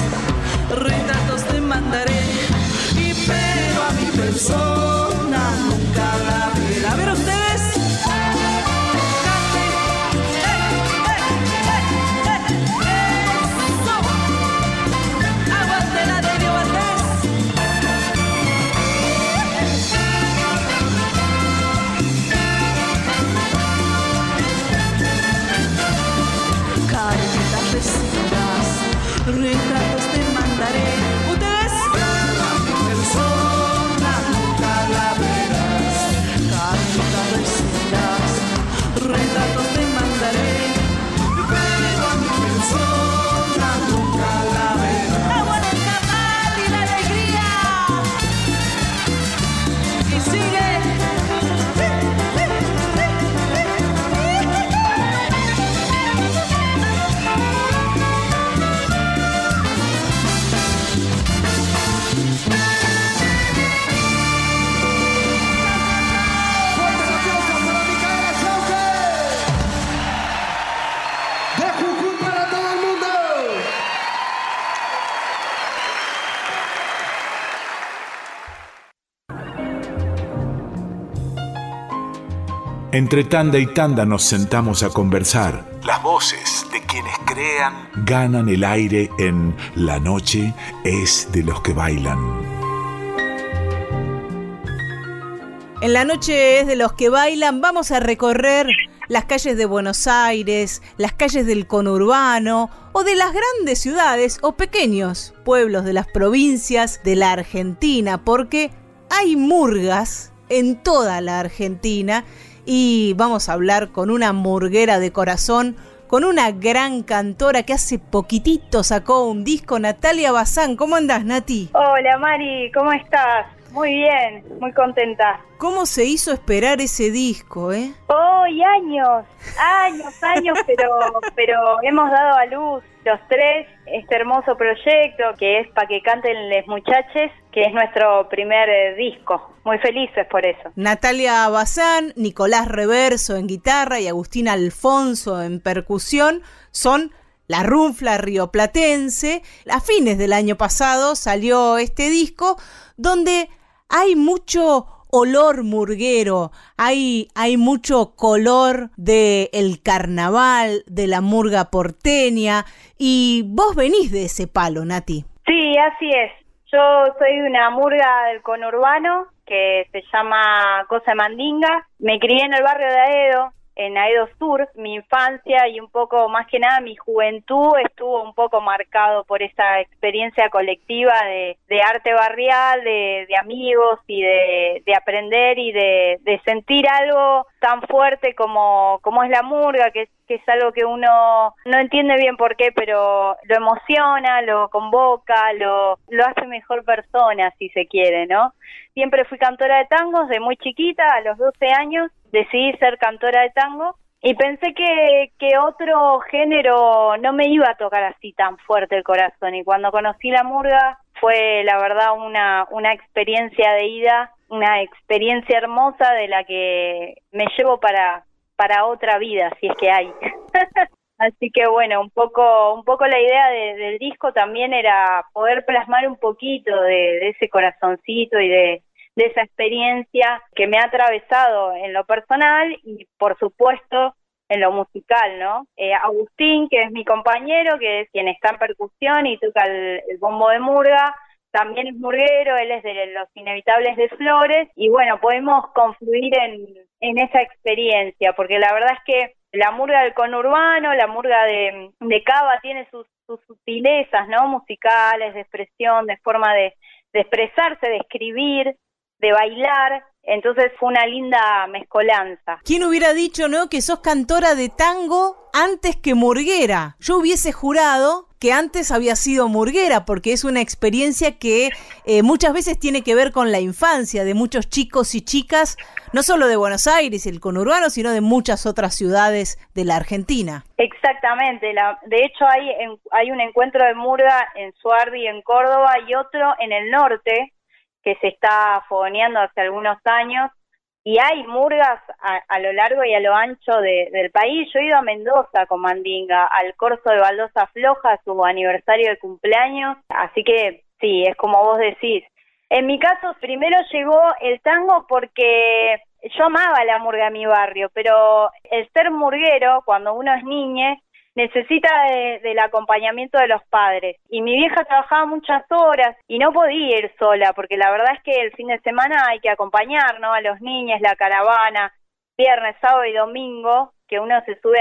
Entre tanda y tanda nos sentamos a conversar. Las voces de quienes crean ganan el aire en La noche es de los que bailan. En la noche es de los que bailan, vamos a recorrer las calles de Buenos Aires, las calles del conurbano o de las grandes ciudades o pequeños pueblos de las provincias de la Argentina, porque hay murgas en toda la Argentina y vamos a hablar con una murguera de corazón, con una gran cantora que hace poquitito sacó un disco, Natalia Bazán. ¿Cómo andás, Nati? Hola Mari, ¿cómo estás? Muy bien, muy contenta. ¿Cómo se hizo esperar ese disco, eh? Oh, y años, años, años, pero, pero hemos dado a luz los tres este hermoso proyecto que es para que canten les muchaches, que es nuestro primer eh, disco. Muy felices por eso. Natalia Bazán, Nicolás Reverso en guitarra y Agustín Alfonso en percusión son la Runfla rioplatense. A fines del año pasado salió este disco donde hay mucho olor murguero, hay, hay mucho color de el carnaval, de la murga porteña, y vos venís de ese palo, Nati. Sí, así es. Yo soy de una murga del conurbano que se llama Cosa de Mandinga. Me crié en el barrio de Aedo, en Aedo Sur, mi infancia y un poco más que nada mi juventud estuvo un poco marcado por esa experiencia colectiva de, de arte barrial, de, de amigos y de, de aprender y de, de, sentir algo tan fuerte como, como es la murga, que, que es algo que uno no entiende bien por qué, pero lo emociona, lo convoca, lo, lo hace mejor persona, si se quiere, ¿no? Siempre fui cantora de tangos de muy chiquita, a los 12 años, decidí ser cantora de tango y pensé que, que otro género no me iba a tocar así tan fuerte el corazón y cuando conocí la murga fue la verdad una, una experiencia de ida, una experiencia hermosa de la que me llevo para, para otra vida, si es que hay. Así que bueno, un poco, un poco la idea de, del disco también era poder plasmar un poquito de, de ese corazoncito y de, de esa experiencia que me ha atravesado en lo personal y por supuesto en lo musical, ¿no? Eh, Agustín, que es mi compañero, que es quien está en percusión y toca el, bombo de murga, también es murguero, él es de los inevitables de Flores y bueno, podemos confluir en, en esa experiencia, porque la verdad es que la murga del conurbano, la murga de, de Cava tiene sus, sus sutilezas, ¿no? Musicales, de expresión, de forma de, de expresarse, de escribir, de bailar, entonces fue una linda mezcolanza. ¿Quién hubiera dicho, no, que sos cantora de tango antes que murguera? Yo hubiese jurado que antes había sido murguera, porque es una experiencia que eh, muchas veces tiene que ver con la infancia de muchos chicos y chicas, no solo de Buenos Aires y el conurbano, sino de muchas otras ciudades de la Argentina. Exactamente, la, de hecho hay, en, hay un encuentro de murga en Suardi, en Córdoba, y otro en el norte, que se está fogoneando hace algunos años y hay murgas a, lo largo y a lo ancho del país. Yo he ido a Mendoza con Mandinga, al corso de Baldosa Floja, su aniversario de cumpleaños, así que sí, es como vos decís. En mi caso, primero llegó el tango porque yo amaba la murga de mi barrio, pero el ser murguero, cuando uno es niñe, necesita del acompañamiento de los padres. Y mi vieja trabajaba muchas horas y no podía ir sola, porque la verdad es que el fin de semana hay que acompañar ¿no? a los niños, la caravana, viernes, sábado y domingo, que uno se sube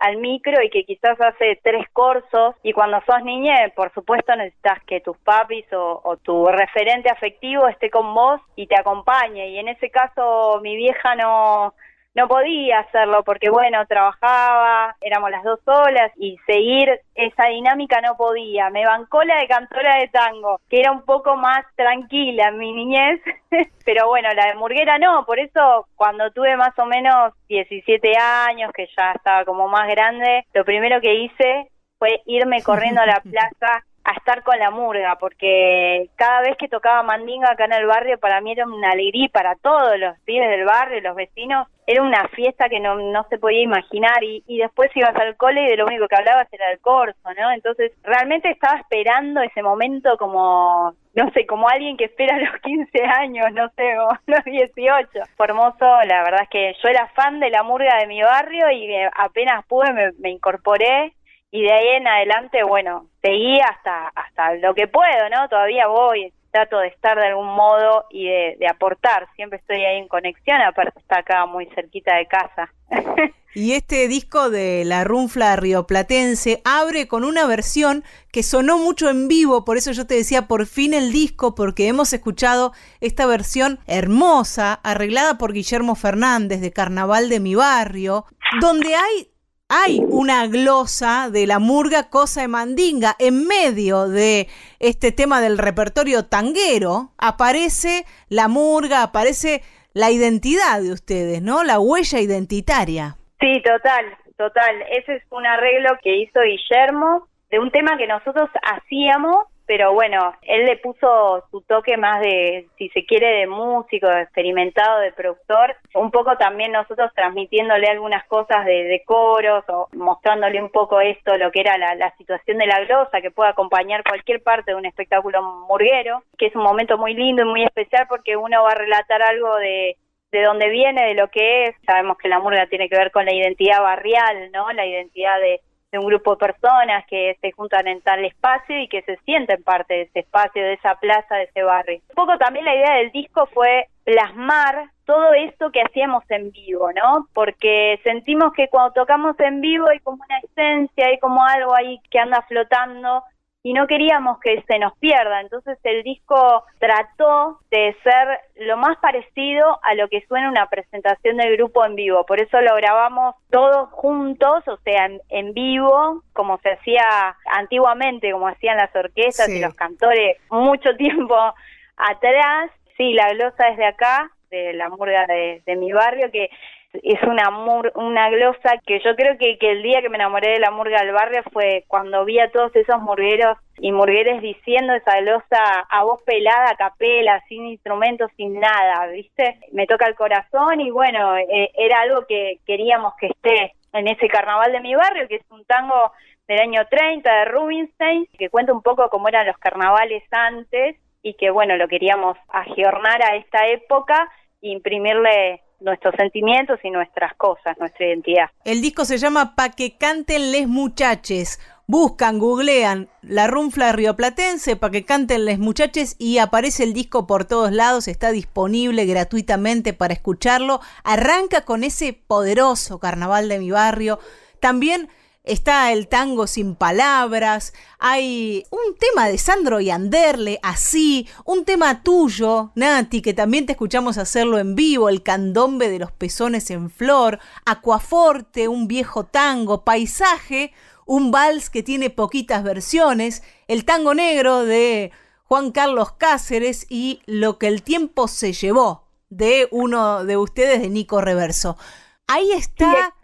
al micro y que quizás hace tres cursos y cuando sos niña, por supuesto necesitas que tus papis o, o, tu referente afectivo esté con vos y te acompañe y en ese caso mi vieja no no podía hacerlo porque bueno, trabajaba, éramos las dos solas y seguir esa dinámica no podía. Me bancó la de cantora de tango, que era un poco más tranquila en mi niñez, pero bueno, la de murguera no, por eso cuando tuve más o menos 17 años, que ya estaba como más grande, lo primero que hice fue irme corriendo a la plaza a estar con la murga, porque cada vez que tocaba mandinga acá en el barrio, para mí era una alegría, para todos los pibes del barrio, los vecinos, era una fiesta que no, no se podía imaginar y, y después ibas al cole y de lo único que hablabas era el corso, ¿no? Entonces realmente estaba esperando ese momento como, no sé, como alguien que espera los 15 años, no sé, o los 18. Formoso, la verdad es que yo era fan de la murga de mi barrio y apenas pude me, me incorporé y de ahí en adelante, bueno, seguí hasta, hasta lo que puedo, ¿no? Todavía voy, trato de estar de algún modo y de, aportar, siempre estoy ahí en conexión, aparte está acá muy cerquita de casa. Y este disco de la Runfla Rioplatense abre con una versión que sonó mucho en vivo, por eso yo te decía por fin el disco, porque hemos escuchado esta versión hermosa, arreglada por Guillermo Fernández de Carnaval de mi barrio, donde hay hay una glosa de la murga Cosa de Mandinga. En medio de este tema del repertorio tanguero aparece la murga, aparece la identidad de ustedes, ¿no? La huella identitaria. Sí, total, total. Ese es un arreglo que hizo Guillermo de un tema que nosotros hacíamos pero bueno, él le puso su toque más de, si se quiere, de músico, de experimentado, de productor, un poco también nosotros transmitiéndole algunas cosas de, coros o mostrándole un poco esto, lo que era la, situación de la glosa, que puede acompañar cualquier parte de un espectáculo murguero, que es un momento muy lindo y muy especial porque uno va a relatar algo de de dónde viene, de lo que es. Sabemos que la murga tiene que ver con la identidad barrial, ¿no? La identidad de, de un grupo de personas que se juntan en tal espacio y que se sienten parte de ese espacio, de esa plaza, de ese barrio. Un poco también la idea del disco fue plasmar todo esto que hacíamos en vivo, ¿no? Porque sentimos que cuando tocamos en vivo hay como una esencia, hay como algo ahí que anda flotando y no queríamos que se nos pierda. Entonces el disco trató de ser lo más parecido a lo que suena una presentación del grupo en vivo. Por eso lo grabamos todos juntos, o sea, en, vivo, como se hacía antiguamente, como hacían las orquestas y los cantores mucho tiempo atrás. Sí, la glosa es de acá, de la murga de, de mi barrio, que es una una glosa que yo creo que, que el día que me enamoré de la murga del barrio fue cuando vi a todos esos murgueros y murgueres diciendo esa glosa a voz pelada, a capela, sin instrumentos, sin nada, ¿viste? Me toca el corazón y bueno, eh, era algo que queríamos que esté en ese carnaval de mi barrio, que es un tango del año 30 de Rubinstein, que cuenta un poco cómo eran los carnavales antes y que bueno, lo queríamos agionar a esta época e imprimirle nuestros sentimientos y nuestras cosas, nuestra identidad. El disco se llama Pa' que canten les muchaches. Buscan, googlean la runfla rioplatense para que canten les muchaches y aparece el disco por todos lados, está disponible gratuitamente para escucharlo. Arranca con ese poderoso carnaval de mi barrio. También está el tango sin palabras, hay un tema de Sandro y Anderle, así, un tema tuyo, Nati, que también te escuchamos hacerlo en vivo, el candombe de los pezones en flor, Acuaforte, un viejo tango, Paisaje, un vals que tiene poquitas versiones, el tango negro de Juan Carlos Cáceres y Lo que el tiempo se llevó de uno de ustedes, de Nico Reverso. Ahí está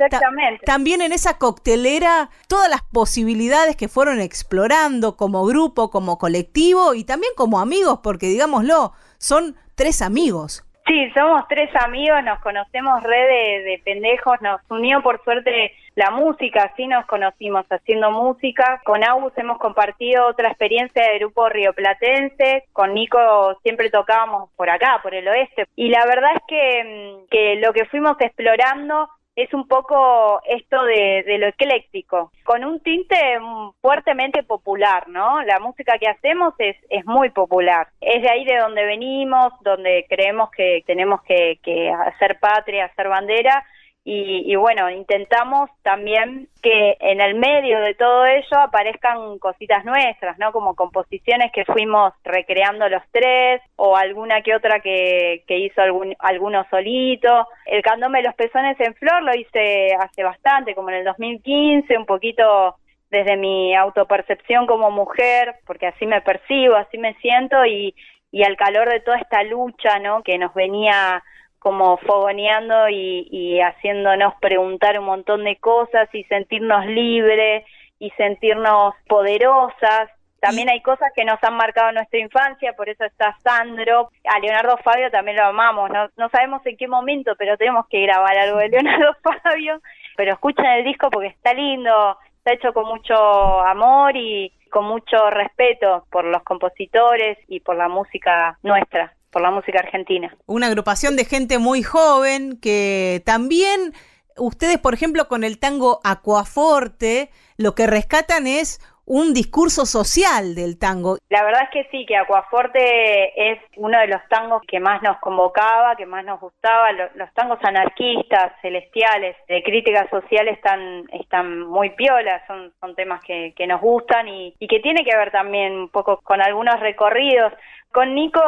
también en esa coctelera todas las posibilidades que fueron explorando como grupo, como colectivo y también como amigos, porque digámoslo, son tres amigos. Sí, somos tres amigos, nos conocemos re de, pendejos, nos unió por suerte la música, así nos conocimos haciendo música. Con Agus hemos compartido otra experiencia de grupo rioplatense, con Nico siempre tocábamos por acá, por el oeste. Y la verdad es que, mm, que lo que fuimos explorando es un poco esto de, lo ecléctico, con un tinte fuertemente popular, ¿no? La música que hacemos es, es muy popular. Es de ahí de donde venimos, donde creemos que tenemos que hacer patria, hacer bandera, y, bueno, intentamos también que en el medio de todo ello aparezcan cositas nuestras, ¿no? Como composiciones que fuimos recreando los tres o alguna que otra que, que hizo algún, alguno solito. El candome de los pezones en flor lo hice hace bastante, como en el 2015, un poquito desde mi autopercepción como mujer, porque así me percibo, así me siento y, y al calor de toda esta lucha, ¿no? Que nos venía como fogoneando y, haciéndonos preguntar un montón de cosas y sentirnos libres y sentirnos poderosas. También hay cosas que nos han marcado nuestra infancia, por eso está Sandro. A Leonardo Fabio también lo amamos. No, no sabemos en qué momento, pero tenemos que grabar algo de Leonardo Fabio. Pero escuchen el disco porque está lindo, está hecho con mucho amor y con mucho respeto por los compositores y por la música nuestra por la música argentina. Una agrupación de gente muy joven que también ustedes, por ejemplo, con el tango Aquaforte, lo que rescatan es un discurso social del tango. La verdad es que sí, que Aquaforte es uno de los tangos que más nos convocaba, que más nos gustaba. Los, tangos anarquistas, celestiales, de crítica social están, están muy piolas, son, son temas que, que nos gustan y, y que tiene que ver también un poco con algunos recorridos. Con Nico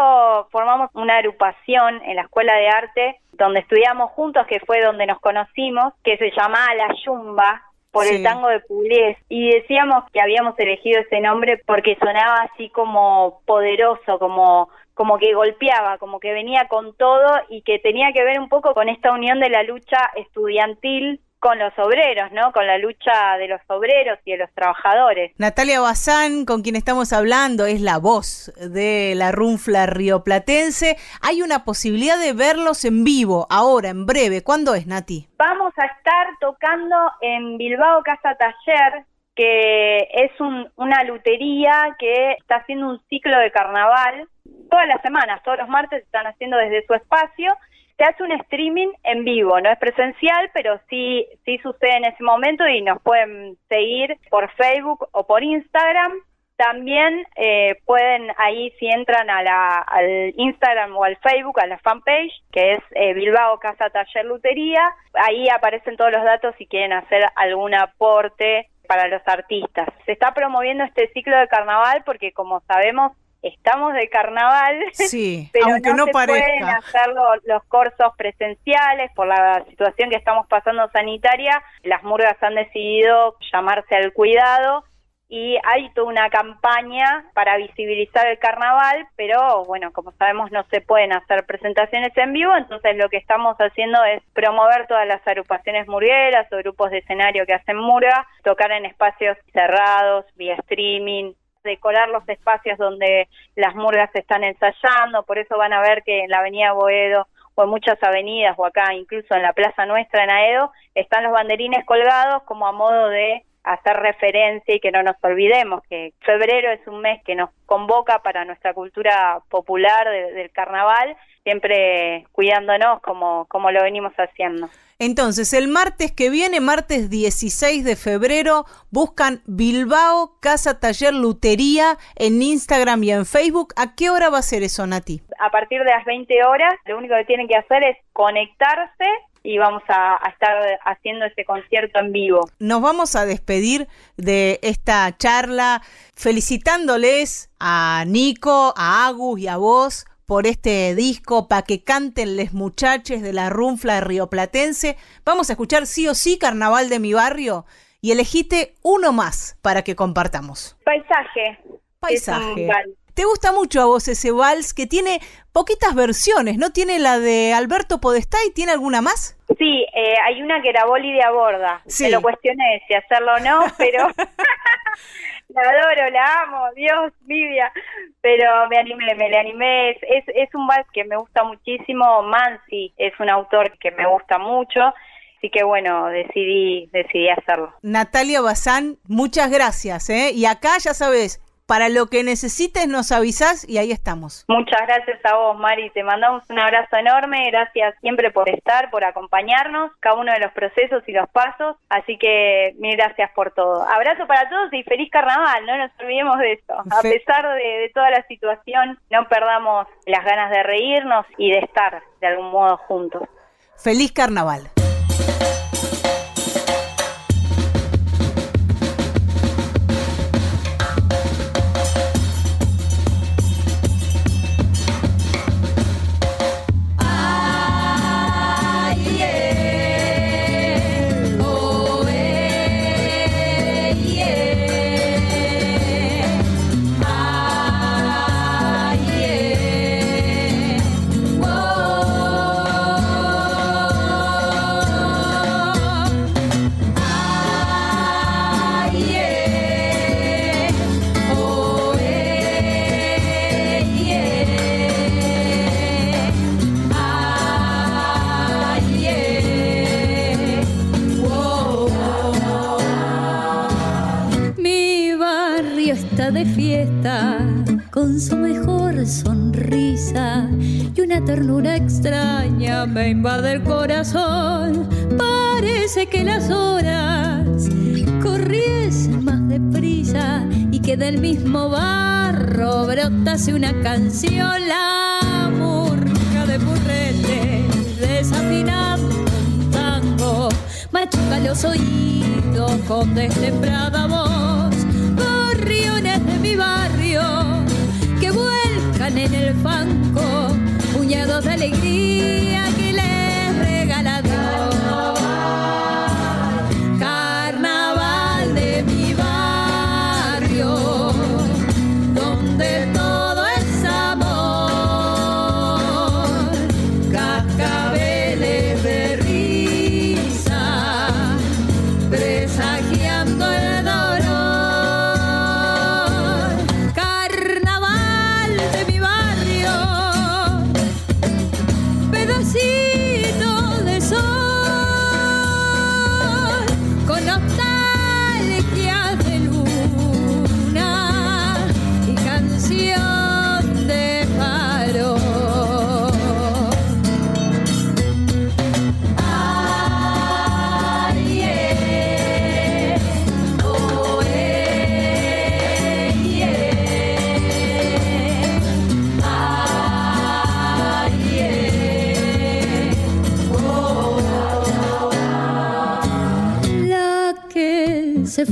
formamos una agrupación en la Escuela de Arte donde estudiamos juntos, que fue donde nos conocimos, que se llamaba La Yumba, por el tango de Pugliese. Y decíamos que habíamos elegido ese nombre porque sonaba así como poderoso, como como que golpeaba, como que venía con todo y que tenía que ver un poco con esta unión de la lucha estudiantil con los obreros, ¿no? Con la lucha de los obreros y de los trabajadores. Natalia Bazán, con quien estamos hablando, es la voz de la Runfla rioplatense. Hay una posibilidad de verlos en vivo, ahora, en breve. ¿Cuándo es, Nati? Vamos a estar tocando en Bilbao Casa Taller, que es una lutería que está haciendo un ciclo de carnaval todas las semanas, todos los martes están haciendo desde su espacio se hace un streaming en vivo, no es presencial, pero sí, sí sucede en ese momento y nos pueden seguir por Facebook o por Instagram. También eh, pueden ahí, si entran a la, al Instagram o al Facebook, a la fanpage, que es eh, Bilbao Casa Taller Lutería, ahí aparecen todos los datos si quieren hacer algún aporte para los artistas. Se está promoviendo este ciclo de carnaval porque, como sabemos, estamos de carnaval, sí, pero aunque no, se pueden hacer los, cursos presenciales por la situación que estamos pasando sanitaria. Las murgas han decidido llamarse al cuidado y hay toda una campaña para visibilizar el carnaval, pero bueno, como sabemos no se pueden hacer presentaciones en vivo, entonces lo que estamos haciendo es promover todas las agrupaciones murgueras o grupos de escenario que hacen murga, tocar en espacios cerrados, vía streaming, decorar los espacios donde las murgas están ensayando, por eso van a ver que en la avenida Boedo o en muchas avenidas o acá incluso en la plaza nuestra en Aedo están los banderines colgados como a modo de hacer referencia y que no nos olvidemos que febrero es un mes que nos convoca para nuestra cultura popular del carnaval, siempre cuidándonos como, como lo venimos haciendo. Entonces, el martes que viene, martes 16 de febrero, buscan Bilbao Casa Taller Lutería en Instagram y en Facebook. ¿A qué hora va a ser eso, Nati? A partir de las 20 horas, lo único que tienen que hacer es conectarse y vamos a, estar haciendo ese concierto en vivo. Nos vamos a despedir de esta charla felicitándoles a Nico, a Agus y a vos por este disco para que canten les muchaches de la runfla rioplatense. Vamos a escuchar sí o sí Carnaval de mi barrio y elegiste uno más para que compartamos. Paisaje. Paisaje. ¿Te gusta mucho a vos ese vals que tiene poquitas versiones? ¿No tiene la de Alberto Podestá y tiene alguna más? Sí, eh, hay una que era Boli de Aborda. Sí. lo cuestioné si hacerlo o no, pero La adoro, la amo, Dios, Lidia. Pero me animé, me le animé. Es, es, un vals que me gusta muchísimo. Mansi es un autor que me gusta mucho. Así que bueno, decidí, decidí hacerlo. Natalia Bazán, muchas gracias. ¿eh? Y acá ya sabes, para lo que necesites nos avisas y ahí estamos. Muchas gracias a vos, Mari. Te mandamos un abrazo enorme. Gracias siempre por estar, por acompañarnos, cada uno de los procesos y los pasos. Así que mil gracias por todo. Abrazo para todos y feliz carnaval. No nos olvidemos de esto. A pesar de, de toda la situación, no perdamos las ganas de reírnos y de estar de algún modo juntos. Feliz carnaval. Del mismo barro brotase una canción, la murga de burrete desafinando un tango, machuca los oídos con destemplada voz, gorriones de mi barrio que vuelcan en el fanco puñados de alegría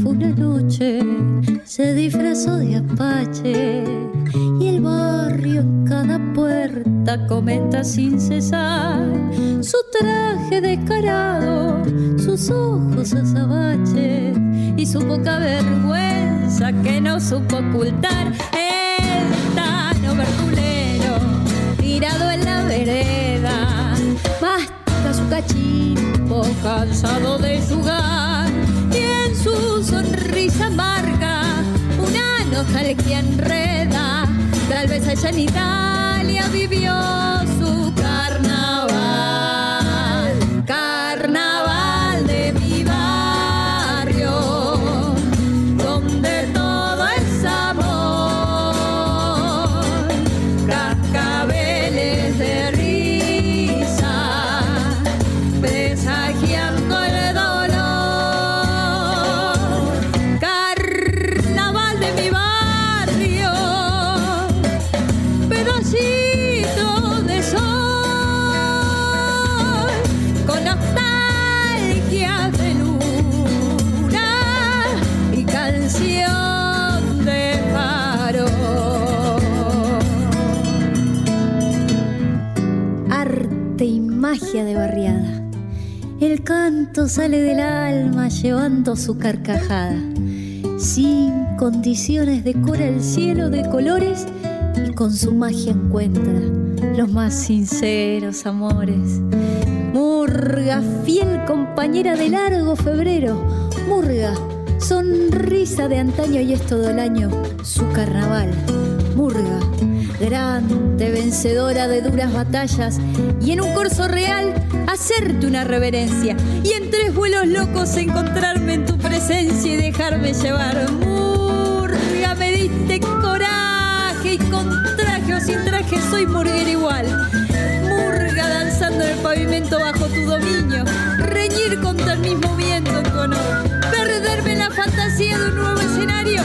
fue una noche, se disfrazó de apache y el barrio en cada puerta comenta sin cesar su traje descarado, sus ojos azabache y su poca vergüenza que no supo ocultar. El tano verdulero tirado en la vereda, mastica su cachimbo cansado de jugar su sonrisa amarga, una nostalgia enreda. Tal vez allá en Italia vivió su carnaval, de barriada. El canto sale del alma llevando su carcajada. Sin condiciones decora el cielo de colores y con su magia encuentra los más sinceros amores. Murga, fiel compañera de largo febrero. Murga, sonrisa de antaño y es todo el año su carnaval. Murga, grande, vencedora de duras batallas, y en un corso real hacerte una reverencia, y en tres vuelos locos encontrarme en tu presencia y dejarme llevar. Murga, me diste coraje y con traje o sin traje soy murguera igual. Murga danzando en el pavimento bajo tu dominio, reñir contra el mismo viento con perderme la fantasía de un nuevo escenario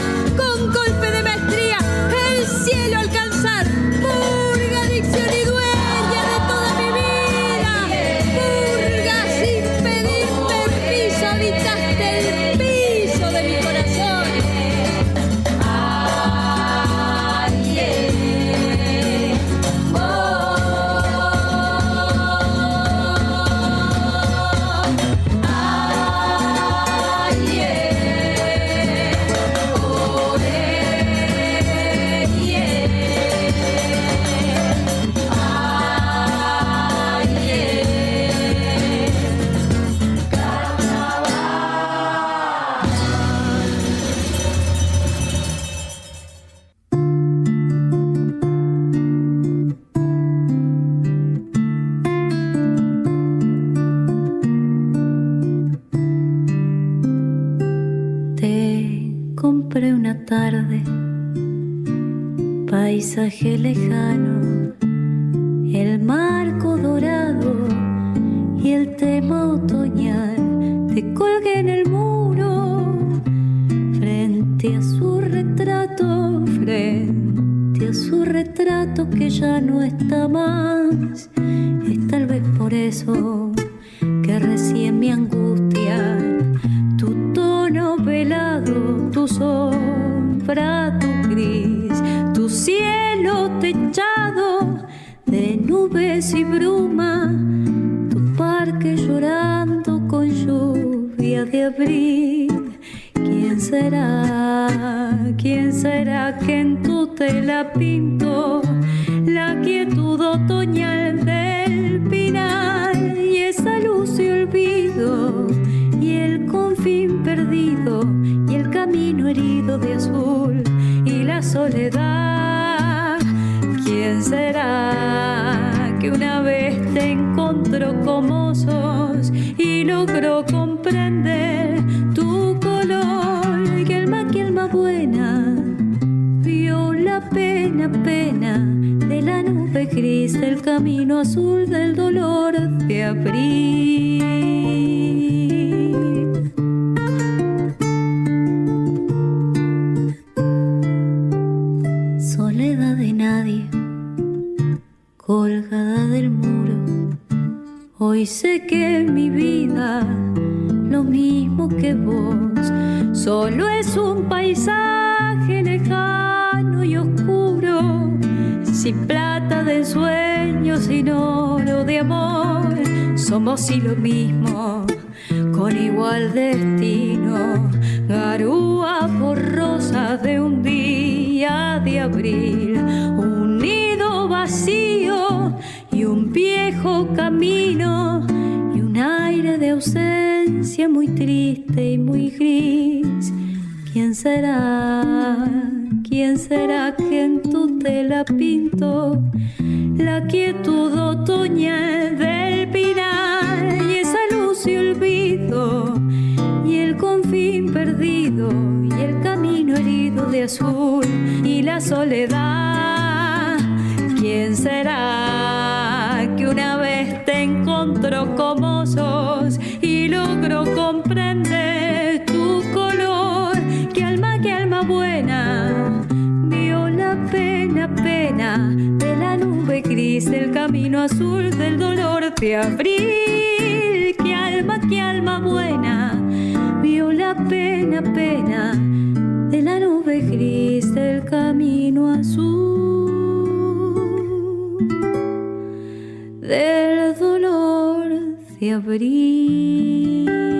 una vez te encontró como sos y logró comprender tu color? Que el más que alma buena vio la pena, pena de la nube gris del camino azul del dolor de abril. Hoy sé que mi vida, lo mismo que vos, solo es un paisaje lejano y oscuro, sin plata de sueños, sin oro de amor. Somos y lo mismo, con igual destino, garúa borrosa de un día de abril, un nido vacío y viejo camino y un aire de ausencia muy triste y muy gris. ¿Quién será? ¿Quién será que en tu tela pintó la quietud otoñal del pinar y esa luz y olvido y el confín perdido y el camino herido de azul y la soledad? ¿Quién será como y logró comprender tu color? Que alma, que alma buena vio la pena, pena de la nube gris del camino azul del dolor de abril. Que alma, que alma buena vio la pena, pena de la nube gris del camino azul del se abrir.